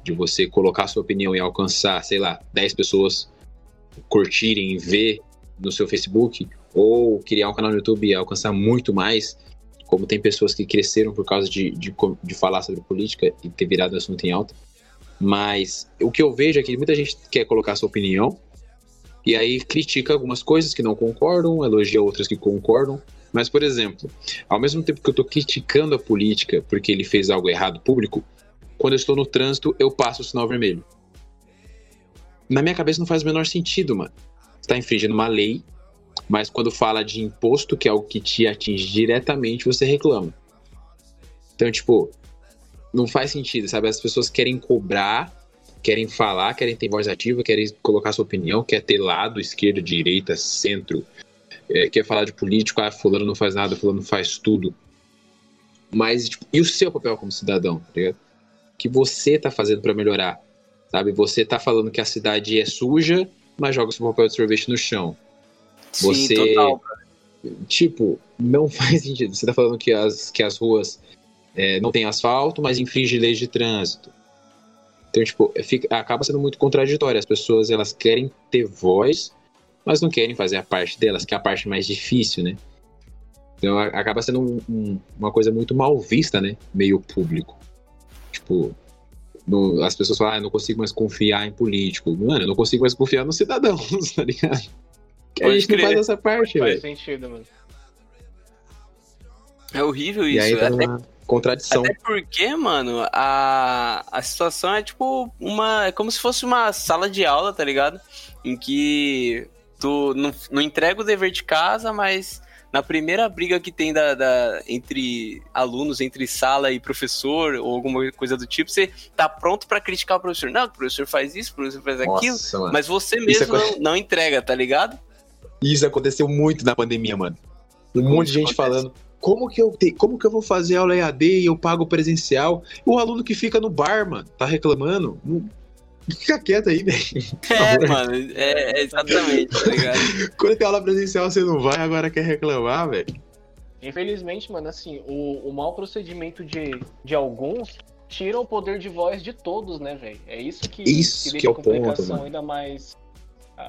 De você colocar sua opinião e alcançar, sei lá, 10 pessoas curtirem, ver no seu Facebook, ou criar um canal no YouTube e alcançar muito mais como tem pessoas que cresceram por causa de, de, de, falar sobre política e ter virado assunto em alta. Mas o que eu vejo é que muita gente quer colocar sua opinião e aí critica algumas coisas que não concordam, elogia outras que concordam. Mas, por exemplo, ao mesmo tempo que eu estou criticando a política porque ele fez algo errado público, quando eu estou no trânsito, eu passo o sinal vermelho. Na minha cabeça não faz o menor sentido, mano. Você tá infringindo uma lei mas quando fala de imposto, que é algo que te atinge diretamente, você reclama. Então, tipo, não faz sentido, sabe? As pessoas querem cobrar, querem falar, querem ter voz ativa, querem colocar sua opinião, quer ter lado, esquerda, direita, centro, é, quer falar de político, ah, fulano não faz nada, fulano faz tudo. Mas, tipo, e o seu papel como cidadão, tá ligado? O que você tá fazendo para melhorar, sabe? Você tá falando que a cidade é suja, mas joga seu papel de sorvete no chão. Você. Sim, total, tipo, não faz sentido. Você tá falando que as, que as ruas é, não têm asfalto, mas infringe leis de trânsito. Então, tipo, fica, acaba sendo muito contraditório. As pessoas, elas querem ter voz, mas não querem fazer a parte delas, que é a parte mais difícil, né? Então, acaba sendo um, um, uma coisa muito mal vista, né? Meio público. Tipo, no, as pessoas falam, ah, eu não consigo mais confiar em político. Mano, eu não consigo mais confiar nos cidadãos, tá ligado? Que a gente não faz essa parte, velho. Faz sentido, mano. É horrível isso. E aí tá até, uma contradição. Até porque, mano, a, a situação é tipo uma. É como se fosse uma sala de aula, tá ligado? Em que tu não, não entrega o dever de casa, mas na primeira briga que tem da, da, entre alunos, entre sala e professor, ou alguma coisa do tipo, você tá pronto para criticar o professor. Não, o professor faz isso, o professor faz Nossa, aquilo, mano. mas você mesmo é... não, não entrega, tá ligado? Isso aconteceu muito na pandemia, mano. Um Como monte de gente acontece? falando. Como que, eu te, como que eu vou fazer aula EAD e eu pago presencial? O aluno que fica no bar, mano, tá reclamando. Não, fica quieto aí, velho. É, mano, é, é exatamente, tá ligado? Quando tem aula presencial, você não vai, agora quer reclamar, velho. Infelizmente, mano, assim, o, o mau procedimento de, de alguns tira o poder de voz de todos, né, velho? É isso que, isso que que é a complicação ponto, ainda mais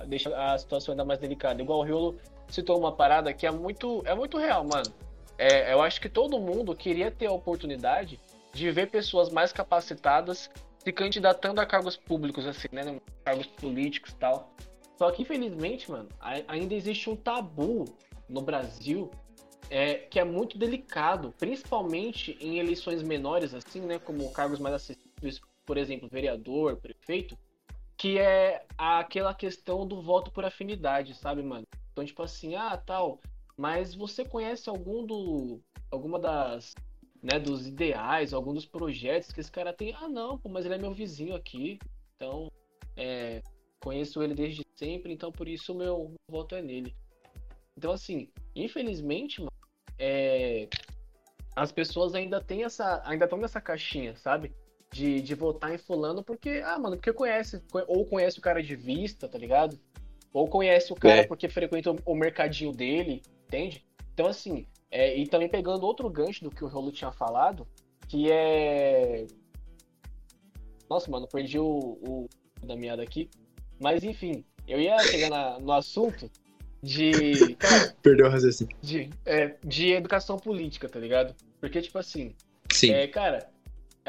deixa a situação ainda mais delicada. Igual o Riolo citou uma parada que é muito, é muito real, mano. É, eu acho que todo mundo queria ter a oportunidade de ver pessoas mais capacitadas se candidatando a cargos públicos, assim, né? Cargos políticos e tal. Só que, infelizmente, mano, ainda existe um tabu no Brasil é, que é muito delicado, principalmente em eleições menores, assim, né? Como cargos mais acessíveis, por exemplo, vereador, prefeito, que é aquela questão do voto por afinidade, sabe, mano? Então, tipo assim, ah, tal, mas você conhece algum do alguma das, né, dos ideais, algum dos projetos que esse cara tem? Ah, não, pô, mas ele é meu vizinho aqui. Então, é, conheço ele desde sempre, então por isso o meu voto é nele. Então, assim, infelizmente, mano, é, as pessoas ainda têm essa, ainda estão nessa caixinha, sabe? De, de votar em fulano porque, ah, mano, porque conhece, ou conhece o cara de vista, tá ligado? Ou conhece o cara é. porque frequenta o mercadinho dele, entende? Então, assim, é, e também pegando outro gancho do que o Rolo tinha falado, que é. Nossa, mano, perdi o, o da meada aqui. Mas, enfim, eu ia chegar na, no assunto de. Cara, Perdeu o raciocínio. De, é, de educação política, tá ligado? Porque, tipo assim. Sim. É, cara,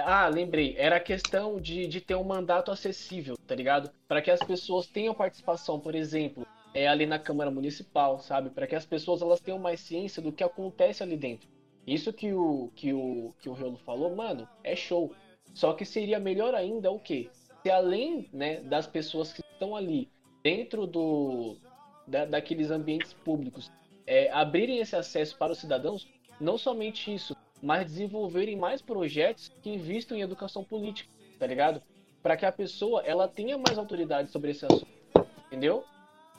ah, lembrei. Era a questão de, de ter um mandato acessível, tá ligado? Para que as pessoas tenham participação, por exemplo, é, ali na Câmara Municipal, sabe? Para que as pessoas elas tenham mais ciência do que acontece ali dentro. Isso que o que o que o Riolo falou, mano, é show. Só que seria melhor ainda o quê? Se além, né, das pessoas que estão ali dentro do da, daqueles ambientes públicos, é, abrirem esse acesso para os cidadãos, não somente isso, mas desenvolverem mais projetos que investam em educação política, tá ligado? Para que a pessoa ela tenha mais autoridade sobre esse assunto, entendeu?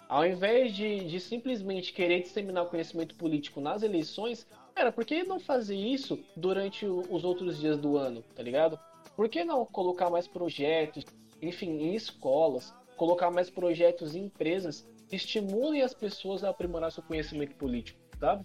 Ao invés de, de simplesmente querer disseminar o conhecimento político nas eleições, cara, por que não fazer isso durante os outros dias do ano, tá ligado? Por que não colocar mais projetos, enfim, em escolas, colocar mais projetos em empresas que estimulem as pessoas a aprimorar seu conhecimento político, sabe?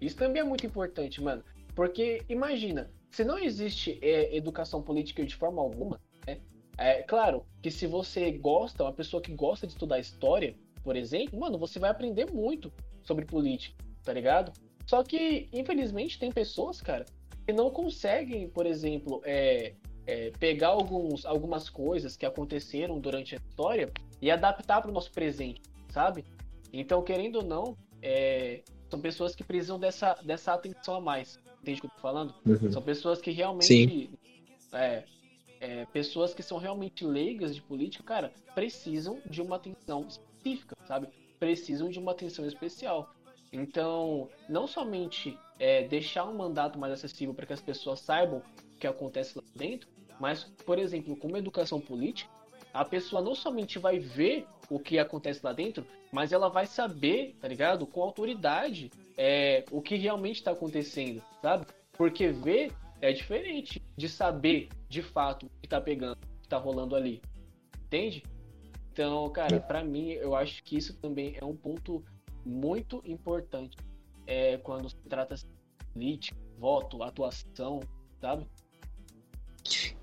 Isso também é muito importante, mano. Porque imagina, se não existe é, educação política de forma alguma, né? É claro que se você gosta, uma pessoa que gosta de estudar história, por exemplo, mano, você vai aprender muito sobre política, tá ligado? Só que, infelizmente, tem pessoas, cara, que não conseguem, por exemplo, é, é, pegar alguns, algumas coisas que aconteceram durante a história e adaptar para o nosso presente, sabe? Então, querendo ou não, é, são pessoas que precisam dessa, dessa atenção a mais. Entende o que eu tô falando? Uhum. São pessoas que realmente. É, é, pessoas que são realmente leigas de política, cara, precisam de uma atenção específica, sabe? Precisam de uma atenção especial. Então, não somente é, deixar um mandato mais acessível para que as pessoas saibam o que acontece lá dentro, mas, por exemplo, como educação política, a pessoa não somente vai ver o que acontece lá dentro, mas ela vai saber, tá ligado? Com autoridade é, o que realmente está acontecendo, sabe? Porque ver é diferente de saber de fato o que tá pegando, o que tá rolando ali. Entende? Então, cara, para mim, eu acho que isso também é um ponto muito importante é, quando se trata de política, voto, atuação, sabe?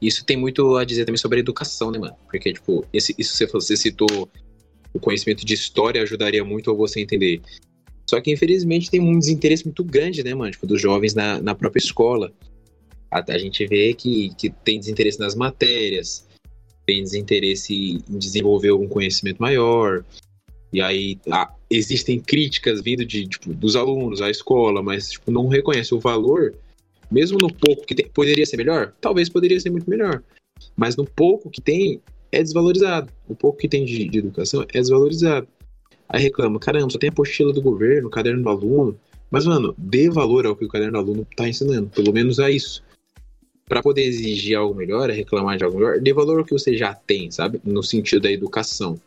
Isso tem muito a dizer também sobre a educação, né, mano? Porque, tipo, esse, isso você, você citou o conhecimento de história ajudaria muito a você entender. Só que, infelizmente, tem um desinteresse muito grande, né, mano? Tipo, dos jovens na, na própria escola. Até a gente vê que, que tem desinteresse nas matérias, tem desinteresse em desenvolver algum conhecimento maior. E aí ah, existem críticas vindo de, tipo, dos alunos à escola, mas tipo, não reconhece o valor mesmo no pouco que tem, poderia ser melhor? Talvez poderia ser muito melhor. Mas no pouco que tem, é desvalorizado. O pouco que tem de, de educação é desvalorizado. Aí reclama, caramba, só tem a apostila do governo, o caderno do aluno. Mas, mano, dê valor ao que o caderno do aluno está ensinando. Pelo menos a isso. Para poder exigir algo melhor, reclamar de algo melhor, dê valor ao que você já tem, sabe? No sentido da educação.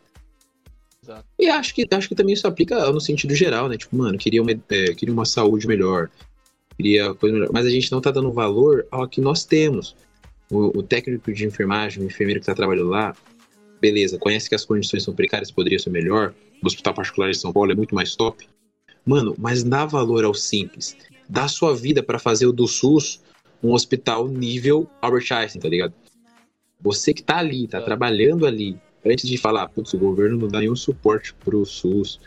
Exato. E acho que, acho que também isso aplica no sentido geral, né? Tipo, mano, queria uma, é, queria uma saúde melhor, queria coisa melhor. Mas a gente não está dando valor ao que nós temos. O, o técnico de enfermagem, o enfermeiro que está trabalhando lá, beleza, conhece que as condições são precárias, poderia ser melhor. O hospital particular de São Paulo é muito mais top. Mano, mas dá valor ao simples. Dá sua vida para fazer o do SUS um hospital nível Albert Einstein, tá ligado? Você que tá ali, tá é. trabalhando ali, antes de falar, putz, o governo não dá nenhum suporte pro SUS,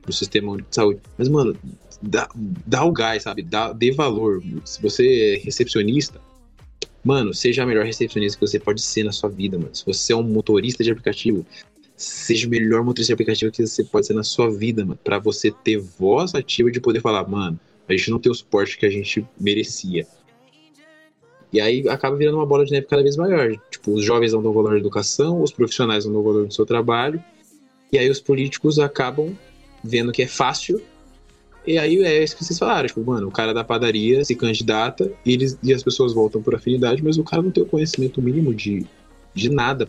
pro sistema único de saúde. Mas, mano, dá, dá o gás, sabe? Dá, dê valor. Se você é recepcionista, mano, seja a melhor recepcionista que você pode ser na sua vida, mano. Se você é um motorista de aplicativo, seja o melhor motorista de aplicativo que você pode ser na sua vida, mano. Pra você ter voz ativa de poder falar, mano, a gente não tem o suporte que a gente merecia. E aí acaba virando uma bola de neve cada vez maior. Tipo, os jovens não dão valor à educação, os profissionais não dão valor do seu trabalho, e aí os políticos acabam vendo que é fácil e aí é isso que vocês falaram, tipo, mano, o cara da padaria se candidata e, eles, e as pessoas voltam por afinidade, mas o cara não tem o conhecimento mínimo de, de nada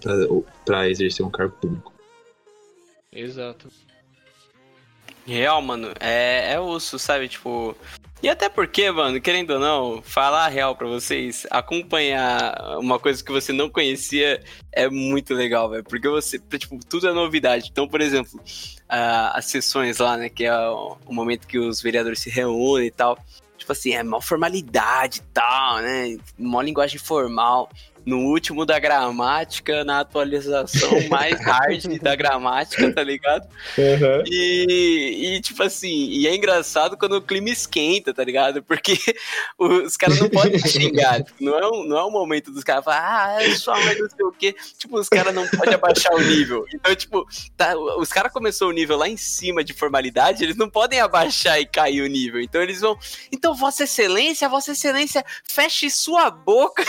para exercer um cargo público. Exato. Real, mano, é, é osso, sabe? Tipo. E até porque, mano, querendo ou não, falar a real pra vocês, acompanhar uma coisa que você não conhecia é muito legal, velho. Porque você, tipo, tudo é novidade. Então, por exemplo, as sessões lá, né? Que é o, o momento que os vereadores se reúnem e tal. Tipo assim, é mó formalidade e tal, né? Mó linguagem formal no último da gramática, na atualização mais hard da gramática, tá ligado? Uhum. E, e, tipo assim, e é engraçado quando o clima esquenta, tá ligado? Porque os caras não podem xingar. Tipo, não é, um, não é um momento dos caras falar, ah, é só mais não sei o quê. Tipo, os caras não podem abaixar o nível. Então, tipo, tá, os caras começou o nível lá em cima de formalidade, eles não podem abaixar e cair o nível. Então eles vão. Então, Vossa Excelência, Vossa Excelência, feche sua boca.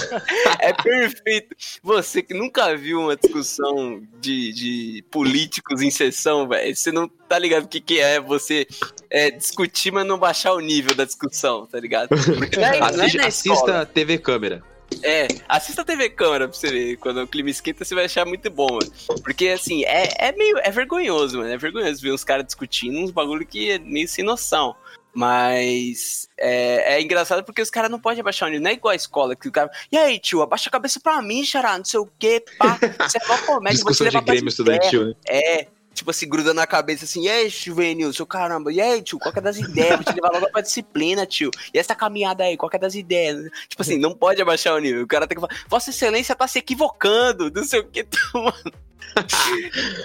é perfeito. Você que nunca viu uma discussão de, de políticos em sessão, velho, você não tá ligado o que, que é você é, discutir, mas não baixar o nível da discussão, tá ligado? Porque é, Assiste, não é assista TV câmera. É, assista a TV câmera pra você ver. Quando o clima esquenta, você vai achar muito bom, mano. Porque, assim, é, é meio. É vergonhoso, mano. É vergonhoso ver uns caras discutindo uns bagulho que é meio sem noção. Mas é, é engraçado porque os caras não podem abaixar o nível. Não é igual a escola que o cara. E aí, tio, abaixa a cabeça pra mim, xará, não sei o quê, pá. Você é uma comédia. Discussão de Grêmio estudantil, né? É, tipo assim, grudando na cabeça assim, e aí, juvenil, seu caramba, e aí, tio, qual que é das ideias? Vou te levar logo pra disciplina, tio. E essa caminhada aí, qual que é das ideias? Tipo assim, não pode abaixar o nível. O cara tem que falar, Vossa Excelência tá se equivocando, não sei o que, mano.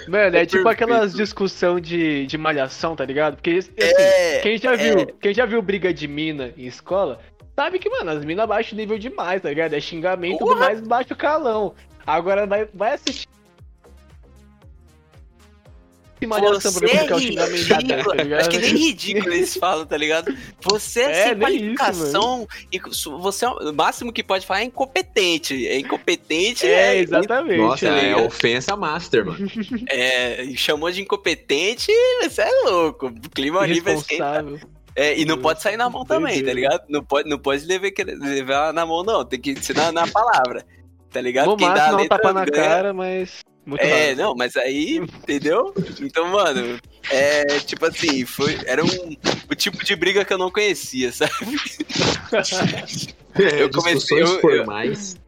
Mano, é, é tipo aquelas discussão de, de malhação, tá ligado? Porque assim, é, quem já viu, é... quem já viu briga de mina em escola, sabe que, mano, as minas baixam o nível demais, tá ligado? É xingamento do mais baixo calão. Agora vai, vai assistir malhação pra ficar o xingamento tá Acho que nem ridículo eles falam, tá ligado? Você é, é sem qualificação e você é, o máximo que pode falar é incompetente. É incompetente. É, é exatamente. Nossa, é, é ofensa master, mano. É, chamou de incompetente, você é louco. O clima horrível esquenta. É, e não pode sair na mão também, tá ligado? Não pode, não pode levar, levar na mão, não. Tem que ser na, na palavra. Tá ligado? No Quem máximo, dá não tapa na cara, mas. Muito é, raro. não, mas aí, entendeu? Então, mano, é tipo assim, foi, era um o tipo de briga que eu não conhecia, sabe? É, eu comecei eu, eu,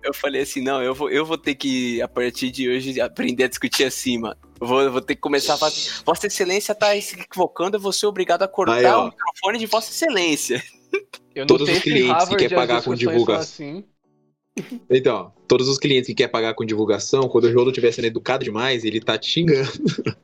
eu, falei assim, não, eu vou, eu vou ter que, a partir de hoje, aprender a discutir assim, mano. Eu vou, eu vou ter que começar a fazer. Vossa Excelência tá se equivocando, eu vou ser obrigado a cortar aí, o microfone de Vossa Excelência. Todos os clientes que quer pagar com divulgação. Assim. Então, todos os clientes que quer pagar com divulgação, quando o Jolo estiver sendo educado demais, ele tá te xingando.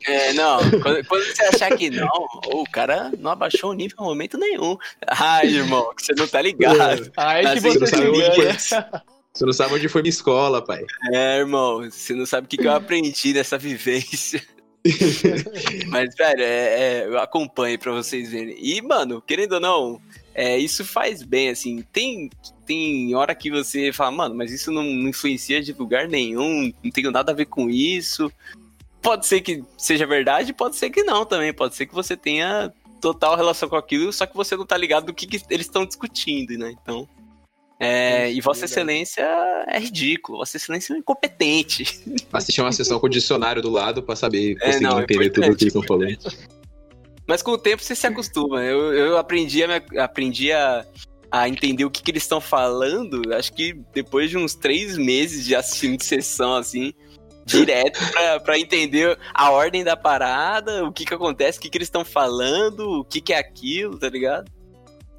É, não. Quando, quando você achar que não, o cara não abaixou o nível em momento nenhum. Ai, irmão, que você não tá ligado. Ai, que você, você, não sabe você não sabe onde foi minha escola, pai. É, irmão, você não sabe o que, que eu aprendi nessa vivência. Mas, velho, é, é, eu acompanho pra vocês verem. E, mano, querendo ou não, é, isso faz bem, assim. Tem, tem hora que você fala, mano, mas isso não, não influencia de lugar nenhum, não tenho nada a ver com isso. Pode ser que seja verdade, pode ser que não também. Pode ser que você tenha total relação com aquilo, só que você não tá ligado do que, que eles estão discutindo, né? Então. É, e Vossa Excelência é ridículo, Vossa Excelência é incompetente. Assistir uma sessão com o dicionário do lado para saber é, conseguir é, não, entender tudo o que eles estão falando. Mas com o tempo você se acostuma. Eu, eu aprendi, a, aprendi a, a entender o que, que eles estão falando, acho que depois de uns três meses de assistindo sessão, assim, direto pra, pra entender a ordem da parada, o que que acontece, o que que eles estão falando, o que que é aquilo, tá ligado?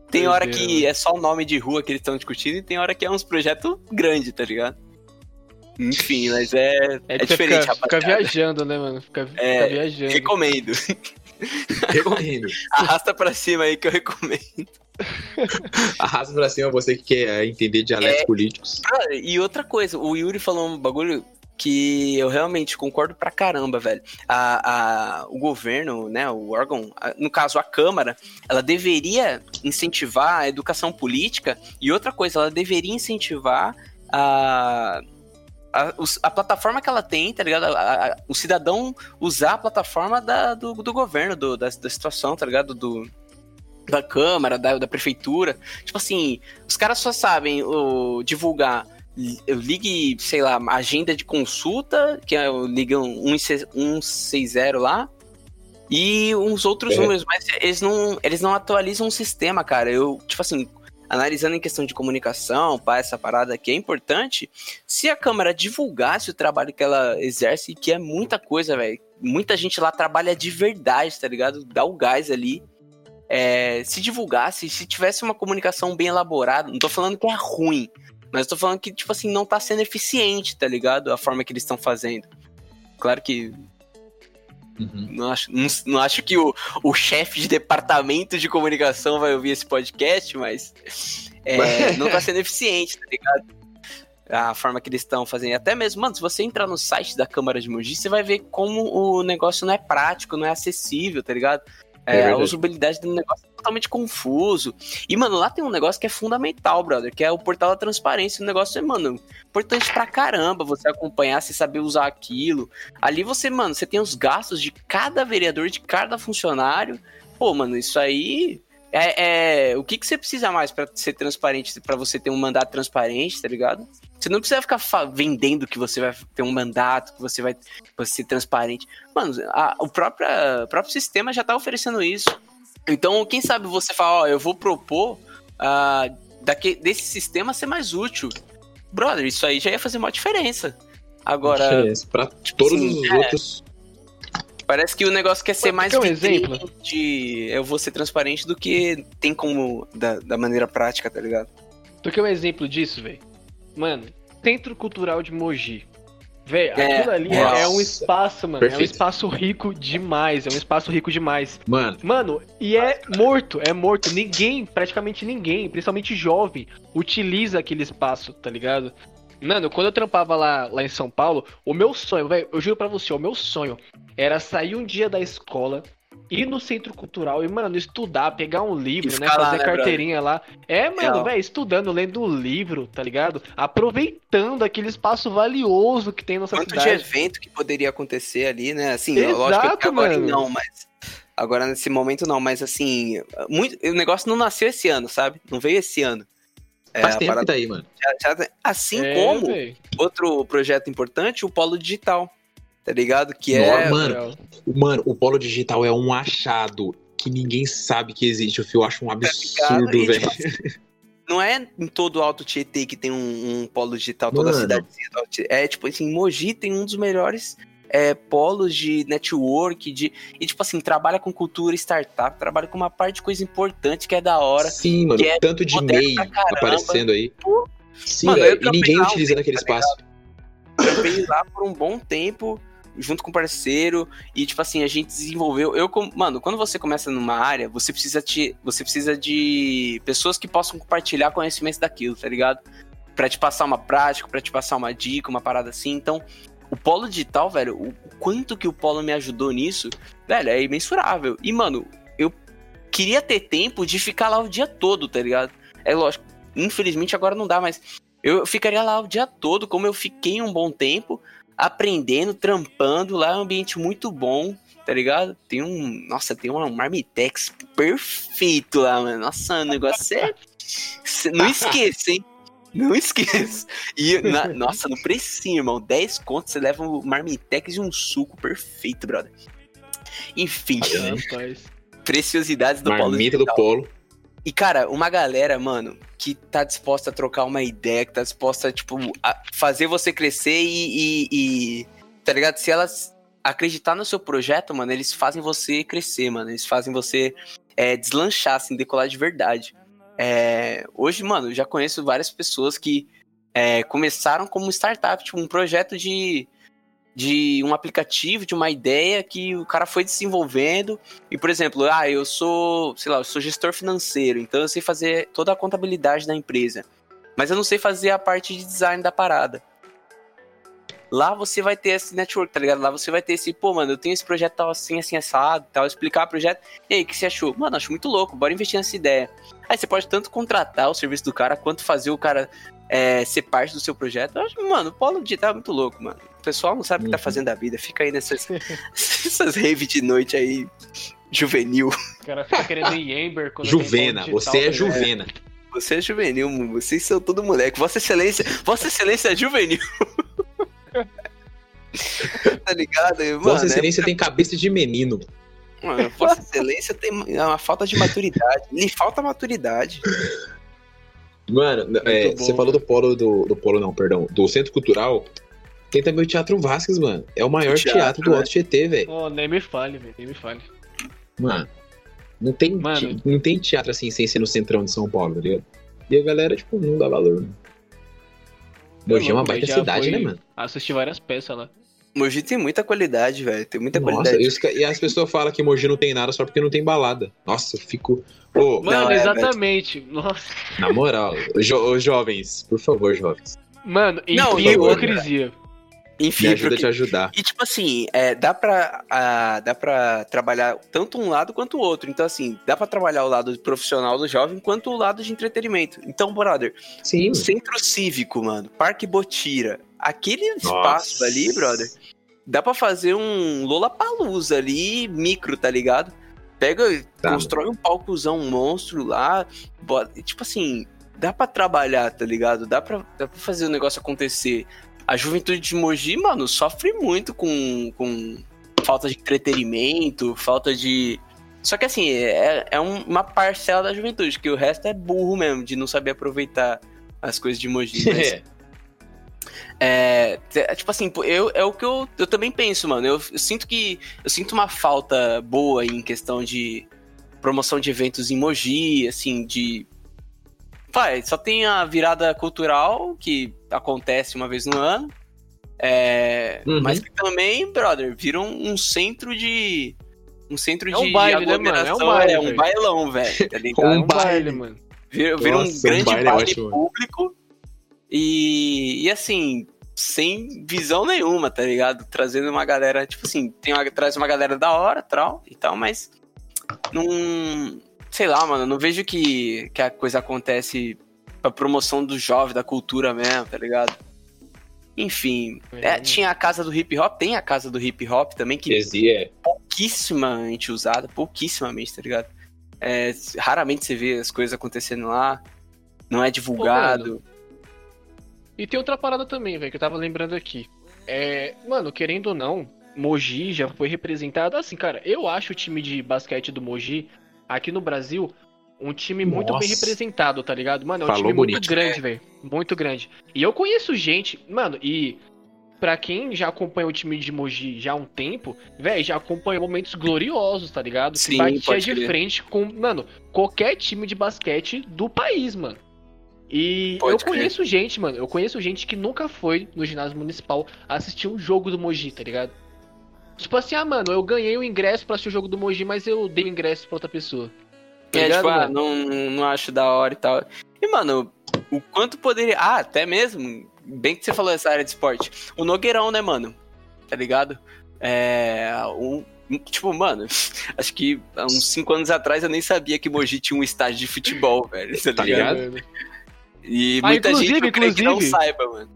Tem hora que é só o nome de rua que eles estão discutindo e tem hora que é uns projetos grandes, tá ligado? Enfim, mas é, é, é diferente, fica, Fica viajando, né, mano? Fica, é, fica viajando. Recomendo. Recomendo. Arrasta pra cima aí que eu recomendo. Arrasta pra cima você que quer entender dialetos é, políticos. e outra coisa, o Yuri falou um bagulho que eu realmente concordo pra caramba, velho. A, a, o governo, né, o órgão, a, no caso a Câmara, ela deveria incentivar a educação política e outra coisa, ela deveria incentivar a a, a, plataforma que ela tem, tá ligado? A, a, o cidadão usar a plataforma da, do, do governo, do, da, da situação, tá ligado? Do, da Câmara, da, da Prefeitura. Tipo assim, os caras só sabem o, divulgar. Eu ligue, sei lá, agenda de consulta, que é o Liga 160 lá, e uns outros é. números, mas eles não, eles não atualizam o sistema, cara. Eu, tipo assim, analisando em questão de comunicação, para essa parada que é importante, se a Câmara divulgasse o trabalho que ela exerce, que é muita coisa, velho. Muita gente lá trabalha de verdade, tá ligado? Dá o gás ali. É, se divulgasse, se tivesse uma comunicação bem elaborada, não tô falando que é ruim, mas tô falando que, tipo assim, não tá sendo eficiente, tá ligado? A forma que eles estão fazendo. Claro que Uhum. Não, acho, não, não, acho que o, o chefe de departamento de comunicação vai ouvir esse podcast, mas é, não tá sendo eficiente, tá ligado? A forma que eles estão fazendo. Até mesmo, mano, se você entrar no site da Câmara de Mogi, você vai ver como o negócio não é prático, não é acessível, tá ligado? É, é a usabilidade do negócio totalmente confuso. E, mano, lá tem um negócio que é fundamental, brother, que é o portal da transparência. O negócio é, mano, importante pra caramba você acompanhar, você saber usar aquilo. Ali você, mano, você tem os gastos de cada vereador, de cada funcionário. Pô, mano, isso aí é, é, o que, que você precisa mais para ser transparente, para você ter um mandato transparente, tá ligado? Você não precisa ficar vendendo que você vai ter um mandato, que você vai você ser transparente. Mano, a, o, próprio, o próprio sistema já tá oferecendo isso. Então, quem sabe você fala, ó, eu vou propor uh, daqui, desse sistema ser mais útil. Brother, isso aí já ia fazer uma diferença. Agora. Diferença. Pra tipo todos assim, os é, outros. Parece que o negócio quer ser mais um exemplo de eu vou ser transparente do que tem como da, da maneira prática, tá ligado? Tu quer um exemplo disso, velho? Mano, Centro Cultural de Mogi. Véi, é, aquilo ali é, é, um espaço, mano. Perfeito. É um espaço rico demais. É um espaço rico demais. Mano. Mano, e é morto, é morto. Ninguém, praticamente ninguém, principalmente jovem, utiliza aquele espaço, tá ligado? Mano, quando eu trampava lá, lá em São Paulo, o meu sonho, velho, eu juro pra você, o meu sonho era sair um dia da escola, ir no centro cultural e, mano, estudar, pegar um livro, né? Fazer lá, né, carteirinha lá. É, mano, velho, estudando, lendo o livro, tá ligado? Aproveitando aquele espaço valioso que tem nossa Quanto cidade. Quanto de evento que poderia acontecer ali, né? Assim, Exato, lógico que agora mano. não, mas. Agora nesse momento não, mas assim, muito, o negócio não nasceu esse ano, sabe? Não veio esse ano. É, Faz tempo parada, que tá aí, mano. Já, já, assim é, como véio. outro projeto importante, o Polo Digital tá ligado? Que é. Mano, mano, o polo digital é um achado que ninguém sabe que existe. Eu acho um tá absurdo, tá velho. Tipo, não é em todo o Alto Tietê que tem um, um polo digital, toda mano. a cidade. É tipo assim, Mogi tem um dos melhores é, polos de network, de. E, tipo assim, trabalha com cultura startup, trabalha com uma parte de coisa importante que é da hora. Sim, mano, é tanto de MEI aparecendo aí. Sim, mano, e ninguém utiliza naquele tá espaço. Eu veio lá por um bom tempo junto com o parceiro e tipo assim, a gente desenvolveu. Eu, mano, quando você começa numa área, você precisa te, você precisa de pessoas que possam compartilhar conhecimentos daquilo, tá ligado? Para te passar uma prática, para te passar uma dica, uma parada assim. Então, o polo digital, velho, o quanto que o polo me ajudou nisso, velho, é imensurável. E mano, eu queria ter tempo de ficar lá o dia todo, tá ligado? É lógico, infelizmente agora não dá, mas eu ficaria lá o dia todo, como eu fiquei um bom tempo, aprendendo, trampando. Lá é um ambiente muito bom, tá ligado? Tem um. Nossa, tem um Marmitex perfeito lá, mano. Nossa, o negócio é. Não esqueça, hein? Não esqueça. E, na, nossa, no precinho, irmão. 10 contos, você leva um Marmitex e um suco perfeito, brother. Enfim. preciosidades do Marmita Polo. do Polo. E, cara, uma galera, mano, que tá disposta a trocar uma ideia, que tá disposta, tipo, a fazer você crescer e, e, e, Tá ligado? Se elas acreditar no seu projeto, mano, eles fazem você crescer, mano. Eles fazem você é, deslanchar, assim, decolar de verdade. É, hoje, mano, já conheço várias pessoas que é, começaram como startup, tipo, um projeto de de um aplicativo, de uma ideia que o cara foi desenvolvendo. E, por exemplo, ah, eu sou, sei lá, eu sou gestor financeiro, então eu sei fazer toda a contabilidade da empresa. Mas eu não sei fazer a parte de design da parada. Lá você vai ter esse network, tá ligado? Lá você vai ter esse, pô, mano, eu tenho esse projeto tal assim, assim, assado, tal, explicar o projeto. E aí, o que você achou? Mano, acho muito louco, bora investir nessa ideia. Aí você pode tanto contratar o serviço do cara, quanto fazer o cara é, ser parte do seu projeto. Eu acho, mano, o polo digital é muito louco, mano. O pessoal não sabe o que tá uhum. fazendo da vida. Fica aí nessas essas rave de noite aí, juvenil. O cara fica querendo ir Amber quando Juvena, digital, você é né? Juvena. Você é juvenil, vocês são todo moleque. Vossa Excelência, Vossa Excelência é juvenil. tá ligado? Mano, Vossa Excelência é... tem cabeça de menino. Mano, Vossa Excelência tem uma falta de maturidade. Lhe falta maturidade. Mano, é, você falou do polo do, do polo, não, perdão, do Centro Cultural. Tem também o Teatro Vasques, mano. É o maior teatro, teatro do né? Alto Tietê, velho. Oh, nem me fale, velho, nem me fale. Mano, não tem, mano. não tem teatro assim sem ser no centrão de São Paulo, tá ligado? E a galera, tipo, não dá valor. Mano. Mogi é uma baita cidade, né, mano? Assisti várias peças lá. Mogi tem muita qualidade, velho. Tem muita Nossa, qualidade. E as pessoas falam que Mogi não tem nada só porque não tem balada. Nossa, eu fico. Oh, Mano, não, é, exatamente. É, Nossa. Na moral, jo jovens, por favor, jovens. Mano, não, hipocrisia. Enfim, Me ajuda porque... a te ajudar. E tipo assim, é, dá, pra, uh, dá pra trabalhar tanto um lado quanto o outro. Então, assim, dá pra trabalhar o lado profissional do jovem quanto o lado de entretenimento. Então, brother, Sim. centro cívico, mano, Parque Botira, aquele Nossa. espaço ali, brother, dá pra fazer um Lola Palusa ali, micro, tá ligado? Pega, tá, constrói mano. um palcozão um monstro lá, bota, tipo assim, dá para trabalhar, tá ligado? Dá pra, dá pra fazer o negócio acontecer. A juventude de Mogi, mano, sofre muito com, com falta de entretenimento, falta de. Só que assim, é, é uma parcela da juventude, que o resto é burro mesmo, de não saber aproveitar as coisas de Mogi. Mas... É, tipo assim, eu, é o que eu, eu também penso, mano. Eu, eu, sinto que. Eu sinto uma falta boa em questão de promoção de eventos em Mogi, assim, de Pai, só tem a virada cultural, que acontece uma vez no ano. É, uhum. Mas que também, brother, vira um, um centro de. Um centro é um de baile, aglomeração. Né, mano? É um, baile, é um bailão, velho. Tá ligado? um baile, mano. Vira, vira Nossa, um grande um baile, baile público. E, e assim, sem visão nenhuma, tá ligado? Trazendo uma galera, tipo assim, tem uma, traz uma galera da hora tal, e tal, mas não, sei lá, mano, não vejo que, que a coisa acontece pra promoção do jovem, da cultura mesmo, tá ligado? Enfim, é, tinha a casa do hip hop, tem a casa do hip hop também, que é pouquíssimamente usada, pouquíssimamente, tá ligado? É, raramente você vê as coisas acontecendo lá, não é divulgado. Pô, e tem outra parada também, velho, que eu tava lembrando aqui. É, mano, querendo ou não, Mogi já foi representado. Assim, cara, eu acho o time de basquete do Mogi aqui no Brasil, um time muito Nossa. bem representado, tá ligado? Mano, é um Falou time bonito. muito grande, velho. Muito grande. E eu conheço gente, mano, e pra quem já acompanha o time de Mogi já há um tempo, velho, já acompanhou momentos gloriosos, tá ligado? Sim, que batia de crer. frente com, mano, qualquer time de basquete do país, mano. E pode eu conheço crer. gente, mano, eu conheço gente que nunca foi no ginásio municipal assistir um jogo do Mogi, tá ligado? Tipo assim, ah, mano, eu ganhei o ingresso pra assistir o jogo do Moji, mas eu dei o ingresso pra outra pessoa. Tá é, tipo, ah, não, não acho da hora e tal. E, mano, o quanto poderia. Ah, até mesmo. Bem que você falou essa área de esporte. O Nogueirão, né, mano? Tá ligado? É. Um, tipo, mano, acho que há uns 5 anos atrás eu nem sabia que Moji tinha um estádio de futebol, velho. Tá, tá ligado? ligado? E ah, muita gente inclusive... não saiba, mano.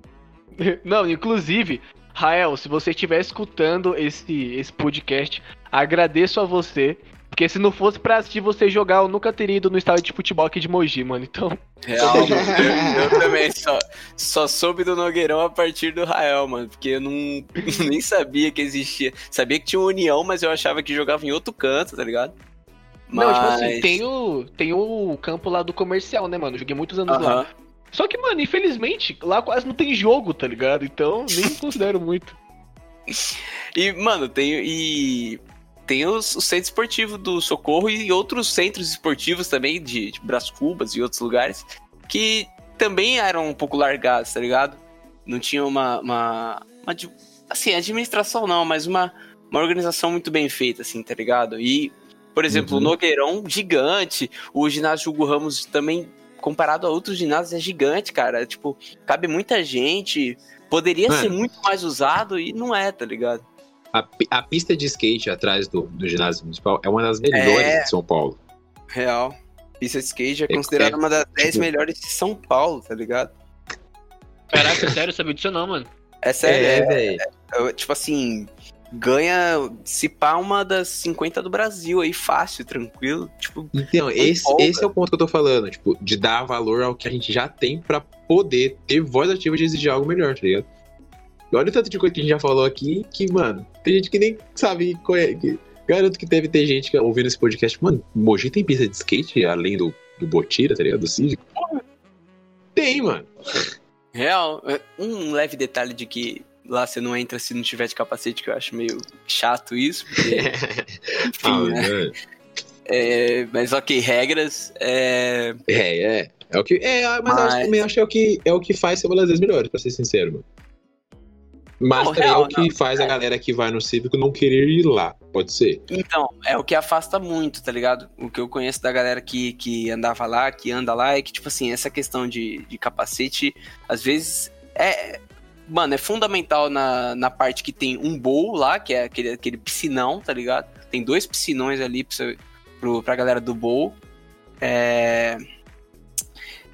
Não, inclusive, Rael, se você estiver escutando esse, esse podcast, agradeço a você. Porque se não fosse pra assistir você jogar, eu nunca teria ido no estádio de futebol aqui de Mogi, mano. Então. Real, mano. Eu, eu, também só, só soube do Nogueirão a partir do Rael, mano. Porque eu não, nem sabia que existia. Sabia que tinha União, mas eu achava que jogava em outro canto, tá ligado? Mas... Não, tipo assim, tem o, tem o campo lá do comercial, né, mano? Joguei muitos anos uh -huh. lá. Só que, mano, infelizmente, lá quase não tem jogo, tá ligado? Então, nem considero muito. E, mano, tem. E. Tem os, o centro esportivo do Socorro e outros centros esportivos também, de, de Brás Cubas e outros lugares, que também eram um pouco largados, tá ligado? Não tinha uma. uma, uma assim, administração não, mas uma, uma organização muito bem feita, assim, tá ligado? E, por exemplo, uhum. o Nogueirão, gigante, o ginásio Hugo Ramos também comparado a outros ginásios, é gigante, cara. Tipo, cabe muita gente. Poderia Mano, ser muito mais usado e não é, tá ligado? A, a pista de skate atrás do, do ginásio municipal é uma das melhores é... de São Paulo. Real. Pista de skate é, é considerada é, uma das 10 tipo... melhores de São Paulo, tá ligado? Caraca, sério, sabia disso não, mano. É sério, é, é velho. É, tipo assim, ganha, se pá, uma das 50 do Brasil aí, fácil, tranquilo. Tipo, então, esse, esse é o ponto que eu tô falando, tipo, de dar valor ao que a gente já tem para poder ter voz ativa de exigir algo melhor, tá ligado? E olha o tanto de coisa que a gente já falou aqui que, mano, tem gente que nem sabe. Que, garanto que deve ter gente que, ouvindo esse podcast. Mano, Mogi tem pista de skate além do, do Botira, tá ligado? Do Cívico? Tem, mano. Real, é, um leve detalhe de que lá você não entra se não tiver de capacete, que eu acho meio chato isso, porque. Enfim, ah, né? É, mas ok, regras. É, é, é. É o que. É, mas, mas... Eu também acho que é o que, é o que faz ser uma das vezes melhores, pra ser sincero, mano. Mas não, também é o que não, faz é. a galera que vai no cívico não querer ir lá, pode ser. Então, é o que afasta muito, tá ligado? O que eu conheço da galera que, que andava lá, que anda lá, é que, tipo assim, essa questão de, de capacete, às vezes, é, mano, é fundamental na, na parte que tem um bowl lá, que é aquele, aquele piscinão, tá ligado? Tem dois piscinões ali pra, pro, pra galera do bowl. É...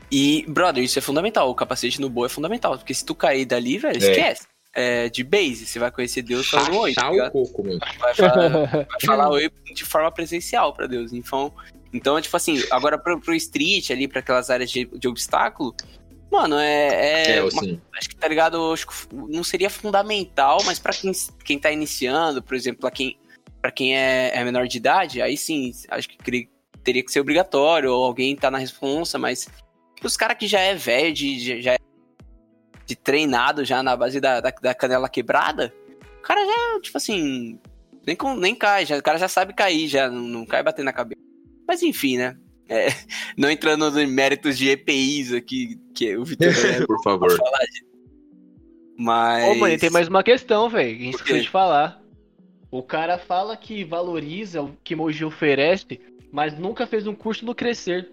E, brother, isso é fundamental. O capacete no bowl é fundamental. Porque se tu cair dali, velho, é. esquece. É, de base. Você vai conhecer Deus falando oi. Tá o coco, meu. vai falar, vai falar oi de forma presencial pra Deus. Então, então tipo assim, agora pro, pro street ali, pra aquelas áreas de, de obstáculo, mano, é. é É, uma- assim. acho que tá ligado? Acho que não seria fundamental, mas pra quem, quem tá iniciando, por exemplo, pra quem, pra quem é, é menor de idade, aí sim, acho que teria que ser obrigatório, ou alguém tá na responsa, mas os caras que já é velho, de, de- já é de treinado já na base da, da, da canela quebrada, o cara já, tipo assim, nem, com- nem cai, já, o cara já sabe cair, já não, não cai batendo na cabeça. Mas enfim, né? É, não entrando nos méritos de EPIs aqui, que o Vitor vai Por favor. falar de... Mas. Ô, mano, e tem mais uma questão, velho. que A gente esqueceu de falar. O cara fala que valoriza o que Moji oferece, mas nunca fez um curso no Crescer.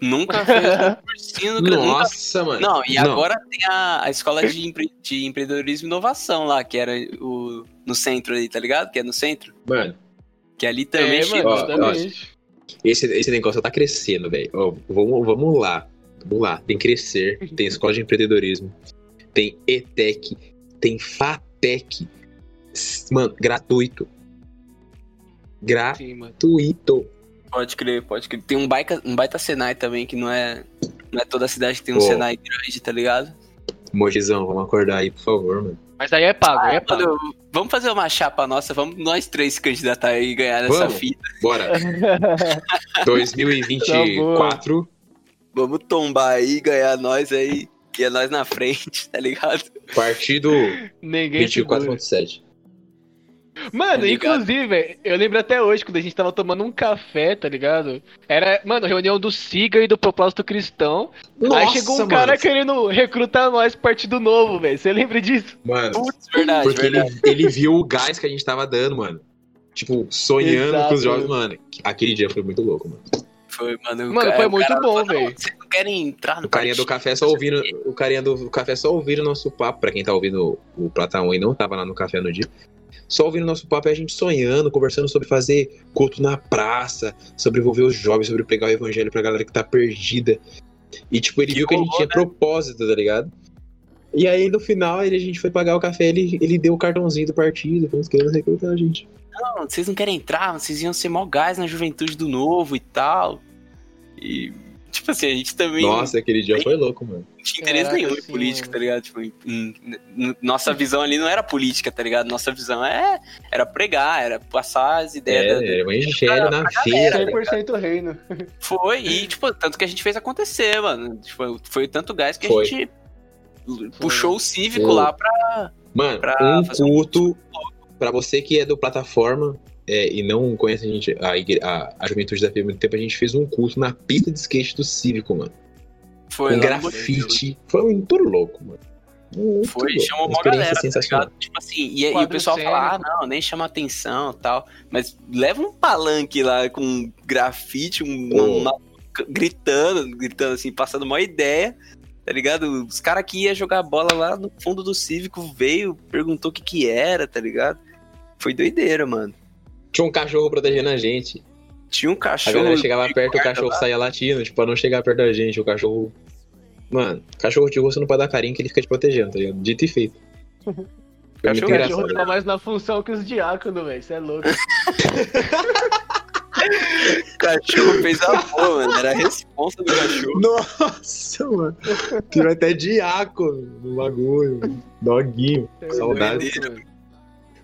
Nunca fez um cursinho no nunca- Nossa, mano. Não, e agora tem a, a escola de, empre- de empreendedorismo e inovação lá, que era o, no centro ali, tá ligado? Que é no centro. Mano, Que ali também é, mano, Ó, justamente. esse, esse negócio tá crescendo, velho. Ó, Vamos, vamos lá. Vamos lá. Tem Crescer, tem Escola de Empreendedorismo, tem ETEC, tem FATEC. Mano, gratuito. Sim, mano. Pode crer, pode crer. Tem um baita, um baita Senai também, que não é, não é toda cidade que tem um Pô. Senai grande, tá ligado? Mojizão, vamos acordar aí, por favor, mano. Mas aí é pago, aí é pago. Mano, vamos fazer uma chapa nossa, vamos nós três se candidatar aí e ganhar Vamos. fita. Bora. 2024. Vamos tombar aí, ganhar nós aí, que é nós na frente, tá ligado? Partido Ninguém segura. 24.7. Mano, Tá inclusive, eu lembro até hoje, quando a gente tava tomando um café, tá ligado? Era, mano, reunião do SIGA e do Propósito Cristão. aí chegou um cara querendo recrutar nós pro Partido Novo, velho. Você lembra disso? Mano, Putz, verdade, porque ele, verdade. ele viu o gás que a gente tava dando, mano. Tipo, sonhando Exato. com os jogos, mano. Aquele dia foi muito louco, mano. Foi, mano. Mano, ca- foi muito cara bom, falou, "Não, velho. Vocês não querem entrar no O carinha do partido?" café só ouvindo. O carinha do café só ouvindo o nosso papo. Pra quem tá ouvindo o Plata 1 e não tava lá no café no dia. Só ouvindo nosso papo a gente sonhando, conversando sobre fazer culto na praça, sobre envolver os jovens, sobre pregar o evangelho pra galera que tá perdida. E tipo, ele Que viu que a gente tinha né? propósito, tá ligado? E aí no final ele, a gente foi pagar o café, ele, ele deu o cartãozinho do partido, que querendo recrutar a gente. Não, vocês não querem entrar, vocês iam ser mó gás na juventude do novo e tal. E, tipo assim, a gente também Nossa, aquele dia foi louco, mano. não tinha interesse Caraca, nenhum em política, tá ligado? Tipo, em- nossa visão ali não era política, tá ligado? Nossa visão é, era pregar, era passar as ideias. É, da- era o evangelho na feira. 100% reino. Foi, e, tipo, tanto que a gente fez acontecer, mano. Tipo, foi tanto gás que Foi. a gente puxou o cívico Foi. lá pra. Mano, Pra um fazer um culto pra você que é do plataforma é, e não conhece a gente, a, a, a juventude da FIA há muito tempo, a gente fez um culto na pista de skate do Cívico, mano. Foi com no grafite. Foi muito louco, mano. Muito Foi, louco. chamou Uma galera, tá? Tipo assim, e, e o pessoal fala, ah, não, nem chama atenção e tal. Mas leva um palanque lá com grafite, um, uma- gritando, gritando assim, passando uma ideia, tá ligado? Os caras que ia jogar bola lá no fundo do Cívico veio, perguntou o que que era, tá ligado? Foi doideira, mano. Tinha um cachorro protegendo a gente. Tinha um A cachorro. galera chegava de perto, o cachorro lá. saía latindo, tipo, pra não chegar perto da gente. O cachorro. Mano, cachorro de rua você não pode dar carinho que ele fica te protegendo, tá ligado? Dito e feito. Foi muito Cachorro- O engraçado. cachorro tá mais na função que os diáconos, velho. Você é louco. O cachorro fez a boa, mano. Era a responsa do cachorro. Nossa, mano. Tirou até diácono no bagulho. Doguinho. Saudade. É mano.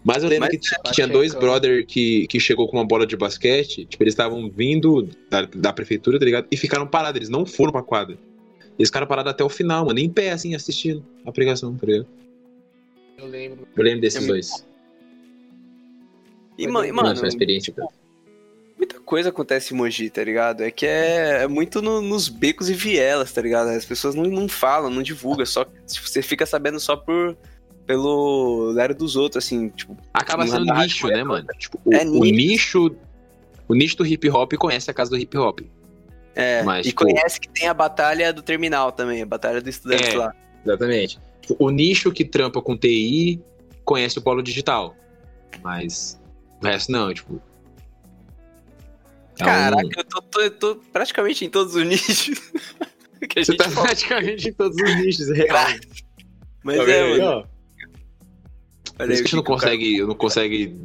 Mas eu lembro Mas que, t- que tá tinha dois brother que, que chegou com uma bola de basquete. Tipo, eles estavam vindo da, da prefeitura, tá ligado? E ficaram parados. Eles não foram pra quadra. Eles ficaram parados até o final, mano. Em pé, assim, assistindo a pregação, tá ligado? Eu lembro. Eu lembro desses É dois. E, ma- e, Mano, mano, foi uma experiência, cara. muita coisa acontece em Mogi, tá ligado? É que é, é muito no- nos becos e vielas, tá ligado? As pessoas não, não falam, não divulgam, só tipo, você fica sabendo só por pelo lero dos outros, assim, tipo, Acaba sendo é nicho, né, mano? Tipo, o, É o nicho. O nicho do hip hop conhece a casa do hip hop. é, Mas, e tipo- conhece que tem a batalha do terminal também, a batalha do estudante É. lá. Exatamente. Tipo, o nicho que trampa com TI conhece o polo digital. Mas o resto não, tipo. é um- Caraca, eu tô, tô- eu tô praticamente em todos os nichos Você tá praticamente em todos os nichos, é real. Mas Tá é, mano, ó? Por isso que, a gente não consegue, cara... não consegue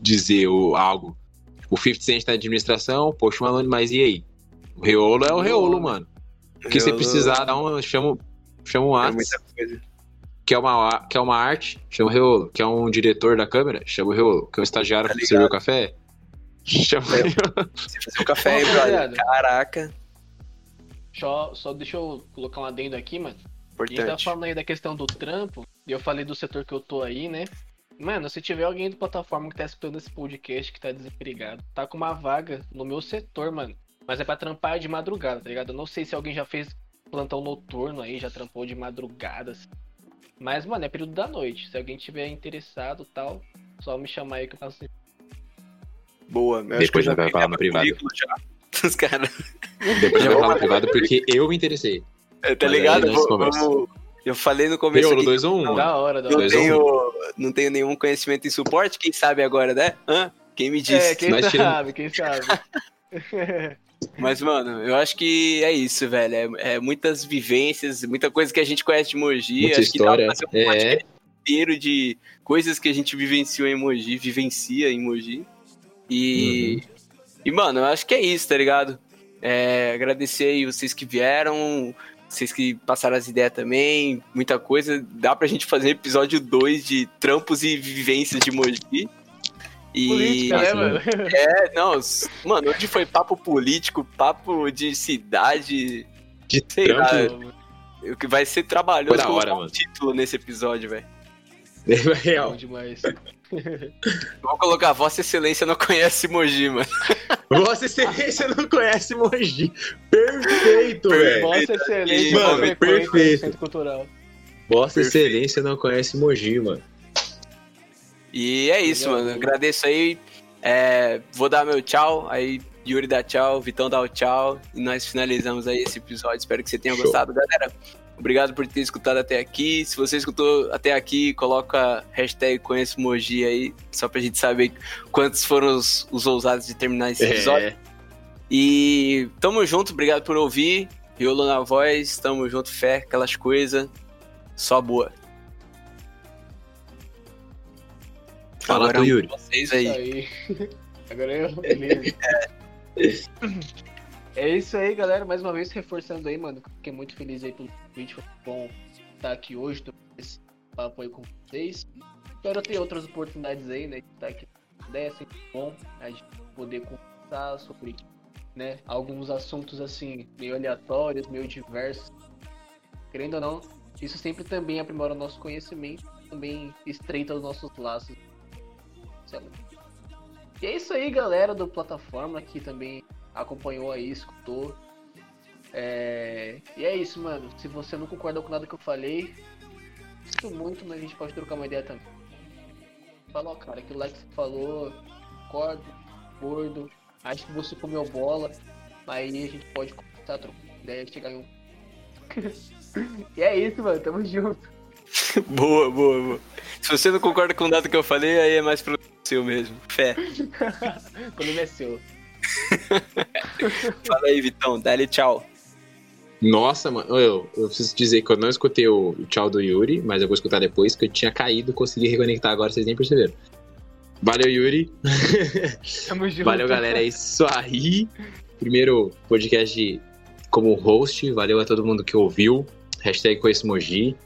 dizer o, algo. O 50 Cent tá na administração, poxa, Malone, mas e aí? O Reolo é o Reolo, mano. Porque se precisar, dá um, chama, chama um ato. É quer uma, quer uma arte, chama o Reolo. Quer um diretor da câmera, chama o Reolo. Quer um estagiário tá pra servir o café, chama o Reolo. Você fazer o café aí, brother. Caraca. Só, só deixa eu colocar um adendo aqui, mano. Importante. A gente tá falando aí da questão do trampo, e eu falei do setor que eu tô aí, né? Mano, se tiver alguém do plataforma que tá escutando esse podcast que tá desempregado, tá com uma vaga no meu setor, mano. Mas é pra trampar de madrugada, tá ligado? Eu não sei se alguém já fez plantão noturno aí, já trampou de madrugada. Assim. Mas, mano, é período da noite. Se alguém tiver interessado tal, só me chamar aí que eu faço. Boa, meu Depois já vai falar no privado. Os caras. Depois já vai falar no privado porque eu me interessei. É, tá ligado? Vamos, eu falei no começo. Eu, 2 ou 1. Um, da hora, da hora. Não tenho, não tenho nenhum conhecimento em suporte, quem sabe agora, né? Hã? Quem me disse? É, quem Nós sabe, quem sabe. Mas, mano, eu acho que é isso, velho. É, é, muitas vivências, muita coisa que a gente conhece de Moji. Muita acho história. que dá pra fazer um é. inteiro de coisas que a gente vivenciou em Moji, vivencia em Moji. E, uhum. e, mano, eu acho que é isso, tá ligado? É, agradecer aí vocês que vieram, vocês que passaram as ideias também, muita coisa. Dá pra gente fazer episódio 2 de trampos e vivências de Moji. E, Política, né, mano? É, não, mano, onde foi papo político, papo de cidade. De sei trampo. lá. O que vai ser trabalhoso com hora, um título nesse episódio, velho. É real. Bom demais. Vou colocar Vossa Excelência não conhece Mogi, mano. Vossa Excelência não conhece Mogi. Perfeito, velho. Vossa Excelência mano, perfeito. Cultural. Vossa perfeito. Excelência não conhece Mogi, mano. E é isso, mano. Agradeço aí. É, vou dar meu tchau. Aí, Yuri dá tchau, Vitão dá o tchau. E nós finalizamos aí esse episódio. Espero que você tenha Show. gostado, galera. Obrigado por ter escutado até aqui. Se você escutou até aqui, coloca hashtag conheço Moji aí, só pra gente saber quantos foram os, os ousados de terminar esse é. episódio. É. E tamo junto, obrigado por ouvir. Riolo na voz, tamo junto, fé, aquelas coisas. Só boa. Fala Agora, Yuri. Vocês aí. aí. Agora eu, beleza. é isso aí, galera. Mais uma vez reforçando aí, mano. Fiquei muito feliz aí pelo vídeo. Foi bom estar aqui hoje, esse papo aí com vocês. Espero ter outras oportunidades aí, né? De estar aqui ideia, sempre bom a gente poder conversar sobre né, alguns assuntos assim, meio aleatórios, meio diversos. Querendo ou não, isso sempre também aprimora o nosso conhecimento, também estreita os nossos laços e é isso aí, galera do plataforma que também acompanhou aí, escutou. É... E é isso, mano. Se você não concorda com nada que eu falei, isso muito, mas a gente pode trocar uma ideia também. Falou, cara, aquilo lá que você falou, concordo, gordo, acho que você comeu bola, aí a gente pode conversar, trocar ideia, chegar em um. e é isso, mano, tamo junto. boa, boa, boa. Se você não concorda com nada que eu falei, aí é mais pro seu mesmo. Fé. o problema é seu. Fala aí, Vitão. Dá-lhe tchau. Nossa, mano, eu, eu preciso dizer que eu não escutei o, o tchau do Yuri, mas eu vou escutar depois, que eu tinha caído, consegui reconectar agora, vocês nem perceberam. Valeu, Yuri. Tamo junto. Valeu, galera. É isso aí. Primeiro podcast como host. Valeu a todo mundo que ouviu. Hashtag Conheço Moji.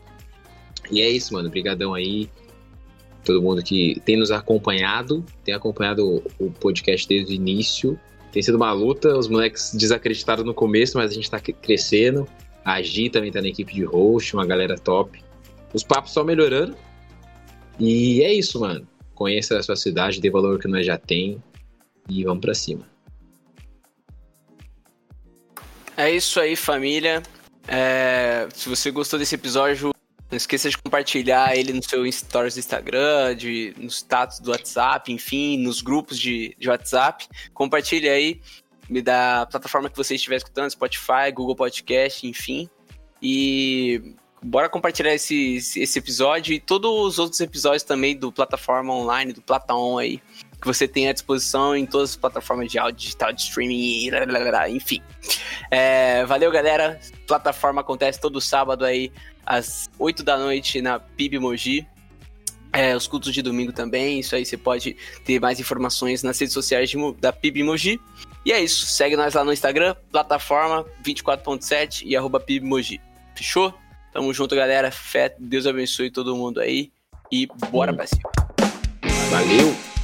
E é isso, mano. Obrigadão aí. Todo mundo que tem nos acompanhado, tem acompanhado o podcast desde o início. Tem sido uma luta, os moleques desacreditaram no começo, mas a gente tá crescendo. A Gi também tá na equipe de host, uma galera top. Os papos só melhorando. E é isso, mano. Conheça a sua cidade, dê valor que nós já tem. E vamos pra cima. É isso aí, família. É, se você gostou desse episódio, não esqueça de compartilhar ele no seu stories do Instagram, de, no status do WhatsApp, enfim, nos grupos de, de WhatsApp. Compartilhe aí da plataforma que você estiver escutando, Spotify, Google Podcast, enfim. E bora compartilhar esse, esse episódio e todos os outros episódios também do plataforma online, do Platon aí, que você tem à disposição em todas as plataformas de áudio digital, de streaming, enfim. É, valeu, galera. Plataforma acontece todo sábado aí às 8 da noite na PIB Mogi. É, os cultos de domingo também, isso aí você pode ter mais informações nas redes sociais de, da PIB Moji. E é isso, segue nós lá no Instagram, plataforma 24.7 e arroba PIB Moji. Fechou? Tamo junto, galera. Fé, Deus abençoe todo mundo aí e bora pra cima. Valeu!